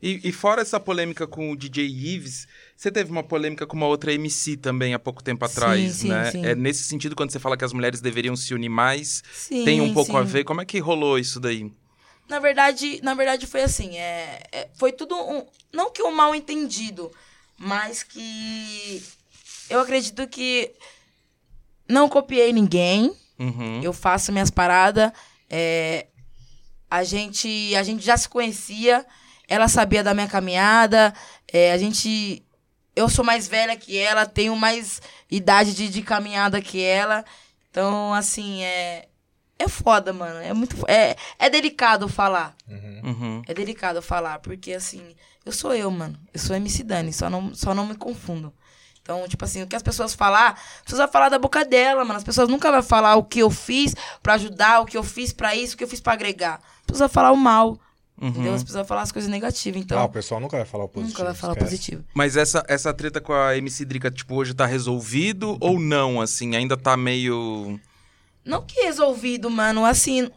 E, e fora essa polêmica com o DJ Ives, você teve uma polêmica com uma outra MC também há pouco tempo Sim, atrás, sim, né? sim. É nesse sentido, quando você fala que as mulheres deveriam se unir mais, Sim, tem um pouco a sim. ver. Como é que rolou isso daí? Na verdade, na verdade foi assim, é, é- foi tudo um, não que um mal entendido, mas que eu acredito que não copiei ninguém, Uhum. eu faço minhas paradas, é, a gente a gente já se conhecia, ela sabia da minha caminhada, é, a gente eu sou mais velha que ela, tenho mais idade de, de caminhada que ela, então assim é é foda, mano. É muito. É, é delicado falar. Uhum. É delicado falar, porque assim, eu sou eu, mano. Eu sou MC Dani, só não, só não me confundo. Então, tipo assim, o que as pessoas falar, as pessoas vão falar da boca dela, mano. As pessoas nunca vão falar o que eu fiz pra ajudar, o que eu fiz pra isso, o que eu fiz pra agregar. As pessoas vão falar o mal, entendeu? As pessoas vão falar as coisas negativas. Então, ah, o pessoal nunca vai falar o positivo. nunca vai falar esquece. positivo. Mas essa, essa treta com a MC Drica, tipo, hoje tá resolvido ou não, assim? Ainda tá meio... Não que resolvido, mano. Assim,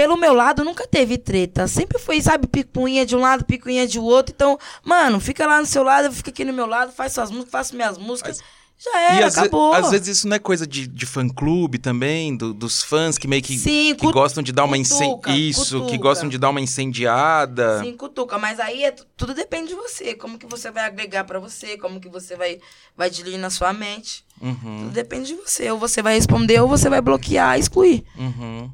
pelo meu lado nunca teve treta. Sempre foi, sabe, picuinha de um lado, picuinha de outro. Então, mano, fica lá no seu lado, fica aqui no meu lado, faz suas músicas, faço minhas músicas. Já e era, às, acabou. às vezes isso não é coisa de, de fã-clube também, do- dos fãs que meio que, Sim, que gostam de dar uma... incen- cutuca, Isso, que cutuca. gostam de dar uma incendiada. Sim, cutuca. Mas aí é tu- tudo depende de você. Como que você vai agregar pra você, como que você vai, vai diluir na sua mente. Uhum, Tudo depende de você. Ou você vai responder, ou você vai bloquear, excluir. uhum.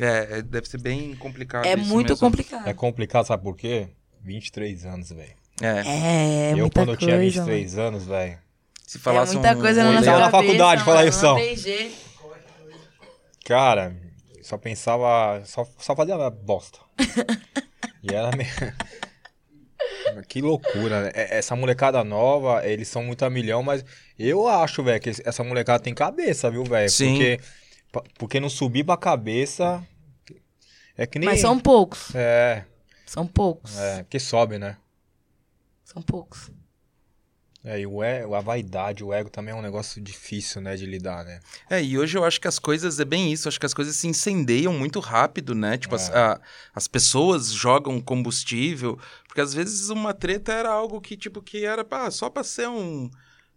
É, é, deve ser bem complicado É isso muito mesmo. complicado. É complicado, sabe por quê? 23 anos, velho. É, É, eu, muita quando eu tinha coisa, 23 anos, velho. se É falasse muita um- coisa um na nossa na cabeça, faculdade, fala mano, isso, não. Cara, só pensava. Só, só fazia bosta. <laughs> e era meio. <laughs> Que loucura, né? É- Essa molecada nova, eles são muito a milhão, mas eu acho, velho, que essa molecada tem cabeça, viu, velho? Sim. Porque, porque não subir pra cabeça. É que nem. Mas são poucos. É, São poucos. é, que sobe, né? São poucos. É, e o ego, a vaidade, o ego também é um negócio difícil, né, de lidar, né? É, e hoje eu acho que as coisas é bem isso, acho que as coisas se incendeiam muito rápido, né? Tipo, as, É. a- as pessoas jogam combustível, porque às vezes uma treta era algo que, tipo, que era pá, só pra ser um,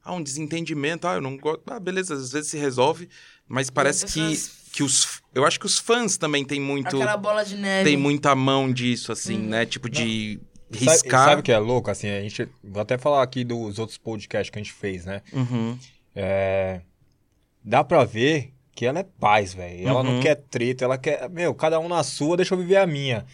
ah, um desentendimento, ah, eu não gosto, ah, beleza, às vezes se resolve, mas parece que, pessoas- que os, eu acho que os fãs também têm muito, Aquela bola de neve. tem muita mão disso, assim, né? Tipo, de Sabe, riscar. sabe o que é louco? Assim, a gente. Vou até falar aqui dos outros podcasts que a gente fez, né? Uhum, É, dá pra ver que ela é paz, velho. Ela Uhum. não quer treta, ela quer. Meu, cada um na sua, deixa eu viver a minha.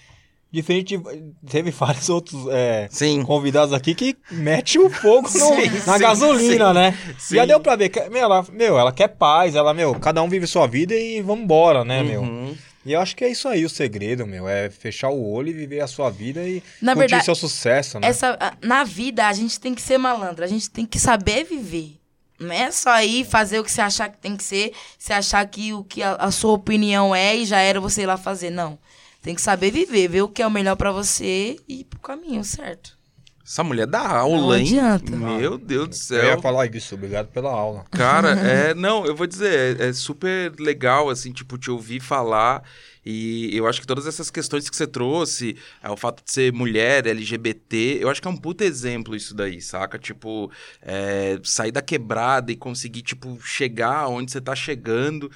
Diferente. de- Teve vários outros é, Sim. convidados aqui que mete o fogo no- Sim, na sim, gasolina, sim. né? Sim. Já deu pra ver que. Meu ela, meu, ela quer paz, ela, meu, cada um vive sua vida e vambora, né, meu? Uhum. E eu acho que é isso aí o segredo, meu. É fechar o olho e viver a sua vida e Na curtir verdade, seu sucesso, né? Essa, na vida, a gente tem que ser malandro, a gente tem que saber viver. Não é só ir fazer o que você achar que tem que ser, você achar que o que a, a sua opinião é e já era você ir lá fazer. Não. Tem que saber viver, ver o que é o melhor pra você e ir pro caminho certo. Essa mulher dá aula, Não hein? adianta. Meu Deus do Eu ia céu. falar isso, obrigado pela aula. Cara, <laughs> é. Não, eu vou dizer, é, é super legal, assim, tipo, te ouvir falar. E eu acho que todas essas questões que você trouxe, é, o fato de ser mulher, LGBT, eu acho que é um puta exemplo isso daí, saca? Tipo, é, sair da quebrada e conseguir, tipo, chegar onde você tá chegando.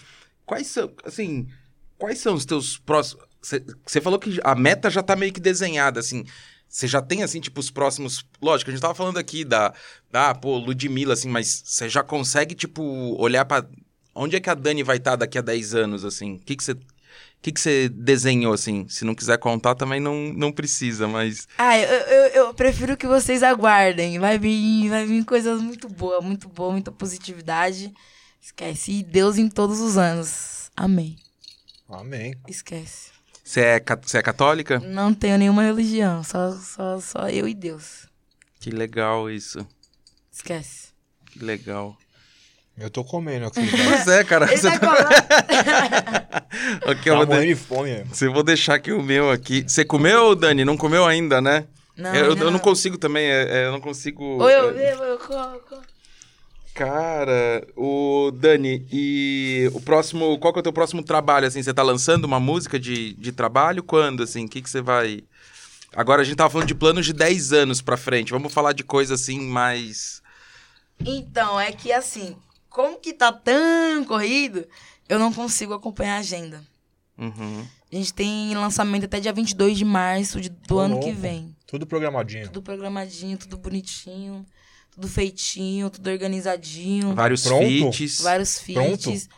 Quais são, assim, quais são os teus próximos. Você falou que a meta já tá meio que desenhada, assim. Você já tem, assim, tipo, os próximos. Lógico, a gente tava falando aqui da. Ah, pô, Ludmilla, assim, mas você já consegue, tipo, olhar pra. Onde é que a Dani vai estar daqui a 10 anos, assim? O que que você. O que, que você desenhou, assim? Se não quiser contar, também não, não precisa, mas. Ah, eu, eu, eu prefiro que vocês aguardem. Vai vir, vai vir coisas muito boas, muito boa, muita positividade. Esquece. E Deus em todos os anos. Amém. Amém. Esquece. Você é, você é católica? Não tenho nenhuma religião, só, só, só eu e Deus. Que legal isso. Esquece. Que legal. Eu tô comendo aqui. <laughs> Pois é, cara. Ele Você tá tá... colando. <laughs> Ok, eu tá vou, de... morrendo de fome. Você vou deixar aqui o meu aqui. Você comeu, Dani? Não comeu ainda, né? Não, eu, ainda eu não consigo também, é- é, eu não consigo. Ou eu é, bebo, eu como. Cara, o Dani, e o próximo. Qual que é o teu próximo trabalho, assim? Você tá lançando uma música de, de trabalho? Quando, assim? O que, que você vai. Agora a gente tava falando de planos de 10 anos pra frente. Vamos falar de coisa assim mais. Então, é que assim, como que tá tão corrido, eu não consigo acompanhar a agenda. Uhum. A gente tem lançamento até dia 22 de março de- do Ô, ano que vem. Tudo programadinho. Tudo programadinho, tudo bonitinho, tudo feitinho, tudo organizadinho. Vários Pronto? feats. Vários Pronto? feats.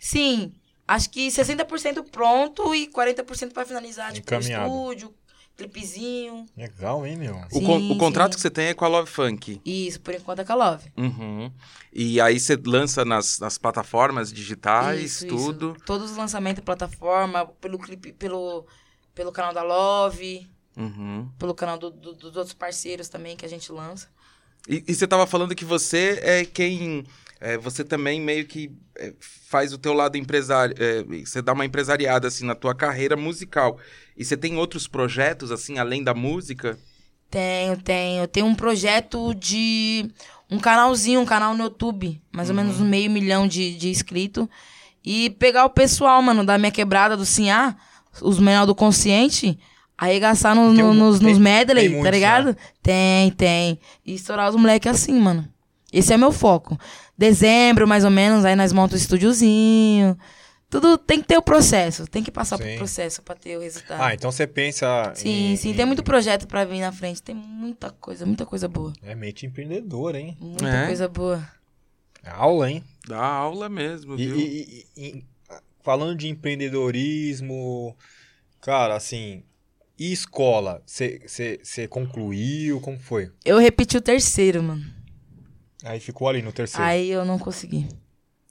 Sim, acho que 60% pronto e 40% pra finalizar, tipo, estúdio, clipezinho. Legal, hein, meu? O, con- Sim, o contrato sim. que você tem é com a Love Funk. Isso, por enquanto é com a Love. Uhum. E aí você lança nas, nas plataformas digitais, Isso, tudo. Isso. Todos os lançamentos da plataforma, pelo clipe, pelo, pelo canal da Love, Uhum. pelo canal do- do- dos outros parceiros também que a gente lança. E, e você tava falando que você é quem. é, você também meio que é, faz o teu lado empresário. é, você dá uma empresariada assim na tua carreira musical. E você tem outros projetos, assim, além da música? Tenho, tenho. Tenho um projeto de um canalzinho, um canal no YouTube, mais ou menos um meio milhão de, de inscritos. E pegar o pessoal, mano, da minha quebrada do Sinhá, os menor do consciente, arregaçar no, no- um- nos, tem- nos medley, tá muitos, ligado? Tem, tem. E estourar os moleques assim, mano. Esse é meu foco. Dezembro, mais ou menos, aí nós montamos o estúdiozinho. Tudo tem que ter o processo, tem que passar Sim. pro processo pra ter o resultado. Ah, então você pensa. Sim, em- sim, em- tem muito projeto pra vir na frente, tem muita coisa, muita coisa boa. É mente empreendedor, hein? Muita É? coisa boa. É aula, hein? Dá aula mesmo, E, viu? e- e- e- falando de empreendedorismo, cara, assim. E escola? Você concluiu? Como foi? Eu repeti o terceiro, mano. Aí ficou ali no terceiro. Aí eu não consegui.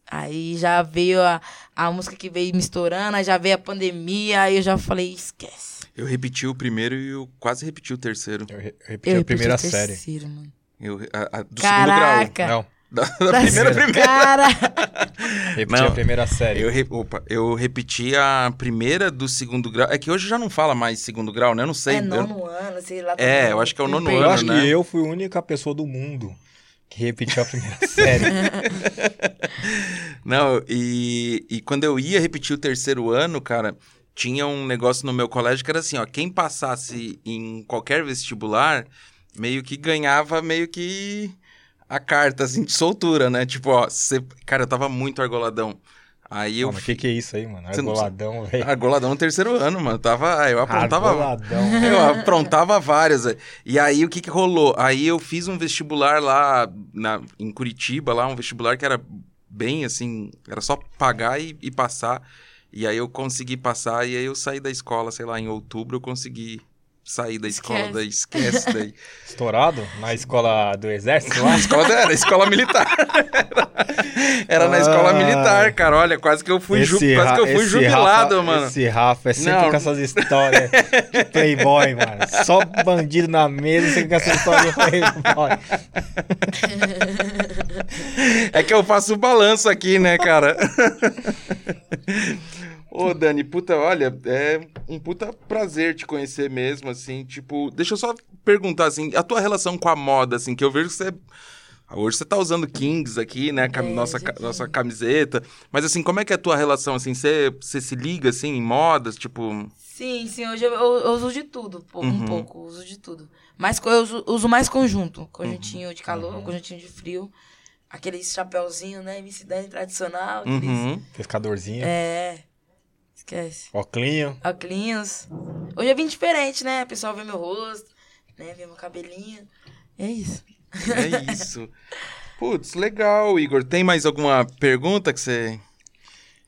Aí já veio a, a música que veio me estourando, aí já veio a pandemia, aí eu já falei, esquece. Eu repeti o primeiro e eu quase repeti o terceiro. Eu re- repeti Eu a repeti primeira o série. terceiro, mano. Eu, a- a- do Caraca. segundo grau. Não, Da, da primeira, primeira. Cara, <laughs> repeti Não. a primeira série. Eu, re- opa, eu repeti a primeira do segundo grau. É que hoje já não fala mais segundo grau, né? Eu não sei. é Eu- nono ano, sei lá. É, também. eu acho que é o nono. Eu ano, acho né? que eu fui a única pessoa do mundo que repetiu a primeira <laughs> série. Não, e, e quando eu ia repetir o terceiro ano, cara, tinha um negócio no meu colégio que era assim, ó, quem passasse em qualquer vestibular, meio que ganhava meio que a carta, assim, de soltura, né? Tipo, ó, você... Cara, eu tava muito argoladão. Aí eu... Mano, o que, que é isso aí, mano? Não Argoladão, velho. Argoladão no terceiro ano, mano. Tava... Eu aprontava... Argoladão. <laughs> Eu aprontava várias. E aí, o que que rolou? Aí eu fiz um vestibular lá na, em Curitiba, lá, um vestibular que era bem, assim, era só pagar e, e passar. E aí eu consegui passar, e aí eu saí da escola, sei lá, em outubro eu consegui sair da escola, Esquece. daí esquece daí. <laughs> Estourado? Na escola do exército lá? Na escola era escola militar. <laughs> Era na escola Ah. militar, cara. Olha, quase que eu fui, ju- quase que eu fui jubilado, Rafa- mano. Esse Rafa é sempre Não. com essas histórias de <laughs> playboy, mano. Só bandido na mesa, sempre com essa história de playboy. É que eu faço o balanço aqui, né, cara? Ô, Dani, puta, olha, é um puta prazer te conhecer mesmo, assim, tipo, deixa eu só perguntar, assim, a tua relação com a moda, assim, que eu vejo que você... Hoje você tá usando Kings aqui, né, cam- É, nossa, nossa camiseta, mas assim, como é que é a tua relação, assim, você, você se liga, assim, em modas, tipo... Sim, sim, hoje eu, eu- eu uso de tudo, pô, Uhum. um pouco, uso de tudo. Mas eu uso, uso mais conjunto, conjuntinho de calor, conjuntinho de frio, aqueles chapéuzinho, né, MC tradicional, aqueles- Uhum. Pescadorzinho, é, esquece. oclinho. Óculos. Hoje eu vim diferente, né, o pessoal vê meu rosto, né, vê meu cabelinho, é isso. É isso. Putz, legal, Igor. Tem mais alguma pergunta que você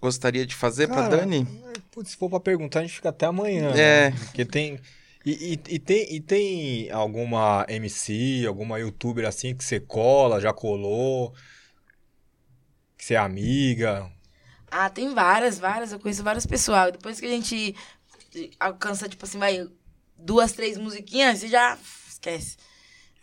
gostaria de fazer pra Cara, Dani? Putz, se for pra perguntar, a gente fica até amanhã. É. né? Porque tem. E, e- e tem. e tem alguma MC, alguma youtuber assim que você cola, já colou? Que você é amiga? Ah, tem várias, várias. Eu conheço várias pessoas. Depois que a gente alcança, tipo assim, vai duas, três musiquinhas, você já esquece.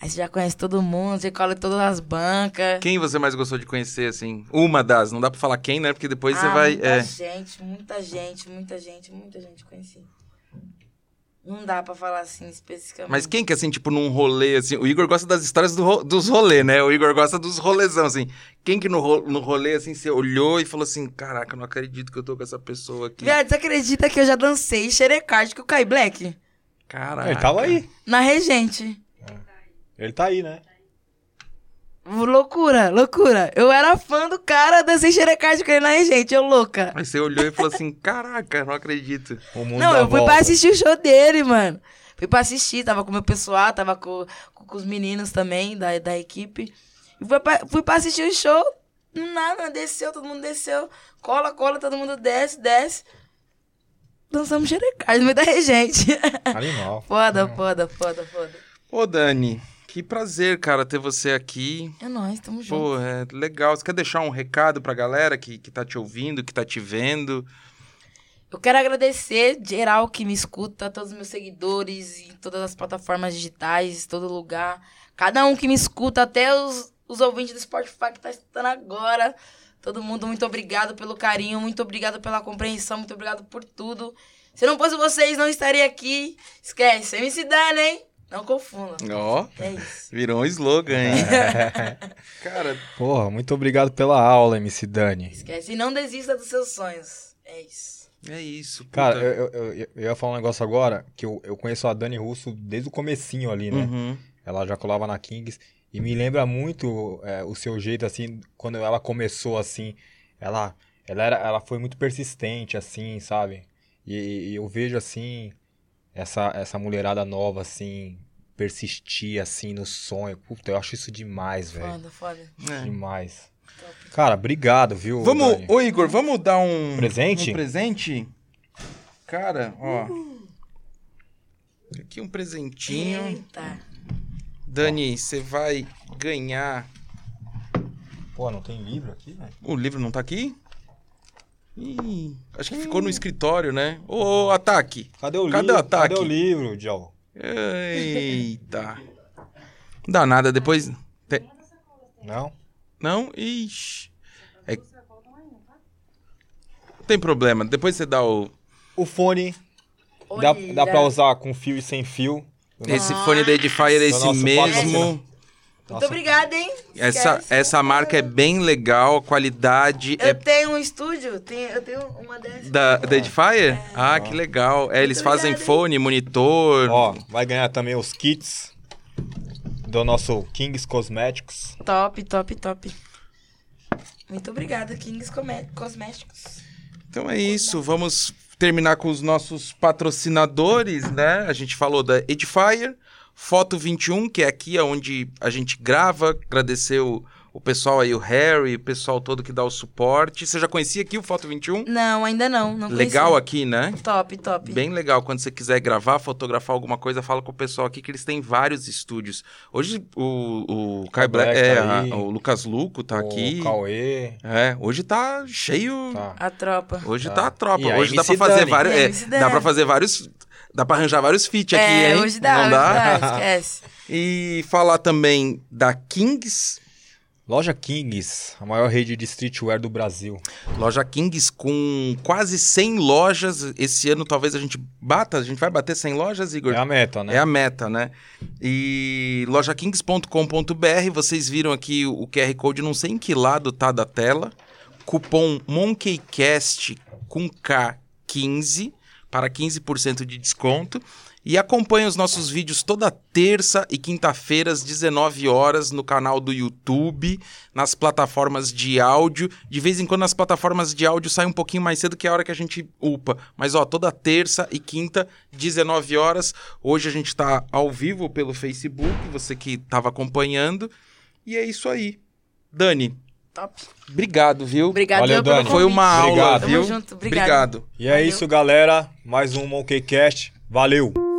Aí você já conhece todo mundo, você cola todas as bancas. Quem você mais gostou de conhecer, assim? Uma das, não dá pra falar quem, né? Porque depois você ah, vai. Muita É. gente, muita gente, muita gente, muita gente conheci. Não dá pra falar assim especificamente. Mas quem que, assim, tipo, num rolê, assim... O Igor gosta das histórias do ro- dos rolê, né? O Igor gosta dos rolezão, assim. Quem que no, ro- no rolê, assim, você olhou e falou assim... Caraca, eu não acredito que eu tô com essa pessoa aqui. Viado, você acredita que eu já dancei xerecard com o Kai Black? Caraca. Ele tava aí. Na Regente. Ele tá aí, né? Loucura, loucura. Eu era fã do cara, dancei xerecard com ele na Regente, eu louca. Aí você olhou e falou assim... Caraca, não acredito. O mundo Não, eu fui volta. pra assistir o show dele, mano. Fui pra assistir, tava com o meu pessoal, tava com, com, com os meninos também da, da equipe. E fui pra, fui pra assistir o show, nada, desceu, todo mundo desceu. Cola, cola, todo mundo desce, desce. Dançamos xerecard no meio da <laughs> regente. Animal. foda, foda, foda, foda. Ô, Dani, que prazer, cara, ter você aqui. É nóis, tamo junto. Pô, é legal. Você quer deixar um recado pra galera que, que tá te ouvindo, que tá te vendo? Eu quero agradecer geral que me escuta, todos os meus seguidores em todas as plataformas digitais, todo lugar. Cada um que me escuta, até os, os ouvintes do Spotify que tá escutando agora. Todo mundo, muito obrigado pelo carinho, muito obrigado pela compreensão, muito obrigado por tudo. Se não fosse vocês, não estaria aqui. Esquece, MC Dani, hein? Não confunda. Ó, É isso. virou um slogan, hein? <laughs> cara, Porra, muito obrigado pela aula, MC Dani. Esquece. E não desista dos seus sonhos. É isso. é isso. puta. Cara, eu, eu, eu- eu ia falar um negócio agora, que eu, eu conheço a Dani Russo desde o comecinho ali, né? Uhum. Ela já colava na Kings. E me lembra muito é, o seu jeito, assim, quando ela começou, assim. Ela, ela, era, ela foi muito persistente, assim, sabe? E, e eu vejo, assim, essa, essa mulherada nova, assim, persistir, assim, no sonho. Puta, eu acho isso demais, velho. Foda, foda. É. Demais. Cara, obrigado, viu? Vamos, Dani? ô Igor, vamos dar um Presente? Um presente? Cara, ó. Aqui um presentinho. Eita. Dani, você vai ganhar. Pô, não tem livro aqui, velho? O livro não tá aqui? Ih, acho que ficou no escritório, né? Ô, ataque! Cadê o Cadê livro? o ataque? Cadê o livro, Joe? Eita. Não dá nada, depois. Te- Não? Não? Ixi. É... Não tem problema, depois você dá o. O fone dá, dá pra usar com fio e sem fio. Esse fone da Edifier é esse mesmo. Muito obrigada, hein? Essa, Esquece. essa marca é bem legal, a qualidade Eu é tenho um estúdio, tenho, eu tenho uma dessas. da, da Edifier? Ah, que legal. É, eles Muito fazem obrigada, hein? fone, monitor. Ó, vai ganhar também os kits do nosso Kings Cosméticos. Top, top, top. Muito obrigada, Kings Come- Cosméticos. Então é isso, vamos terminar com os nossos patrocinadores, né? A gente falou da Edifier, Foto 21, que é aqui onde a gente grava, agradecer o, o pessoal aí, o Harry, o pessoal todo que dá o suporte. Você já conhecia aqui o Foto 21? Não, ainda não. não Legal aqui, né? Top, top. Bem legal. Quando você quiser gravar, fotografar alguma coisa, fala com o pessoal aqui que eles têm vários estúdios. Hoje o, o Kai Black, Black é, tá a- o Lucas Luco tá o aqui. Cauê. É, hoje tá cheio. Tá. A tropa. Hoje Tá. tá a tropa. E a Hoje dá pra fazer Dani. vários. É, dá pra fazer vários. Dá pra arranjar vários feat aqui, é, hein? hoje dá, Não hoje dá? dá, <laughs> esquece. E falar também da Kings. Loja Kings, a maior rede de streetwear do Brasil. Loja Kings com quase 100 lojas. Esse ano talvez a gente bata. A gente vai bater 100 lojas, Igor? É a meta, né? É a meta, né? E lojakings.com.br, vocês viram aqui o QR Code, não sei em que lado tá da tela. Cupom MonkeyCast com K15 para 15% de desconto. E acompanhe os nossos vídeos toda terça e quinta-feira às 19 horas no canal do YouTube, nas plataformas de áudio. De vez em quando nas plataformas de áudio sai um pouquinho mais cedo que a hora que a gente upa. Mas ó, toda terça e quinta, 19 horas. Hoje a gente tá ao vivo pelo Facebook, você que estava acompanhando. E é isso aí. Dani, Top. obrigado, viu? Obrigado Valeu, eu pelo Dani. Foi uma aula, Obrigado. Tamo viu? junto, obrigado. obrigado. E é Valeu. isso, galera. Mais um Monkeycast. Valeu!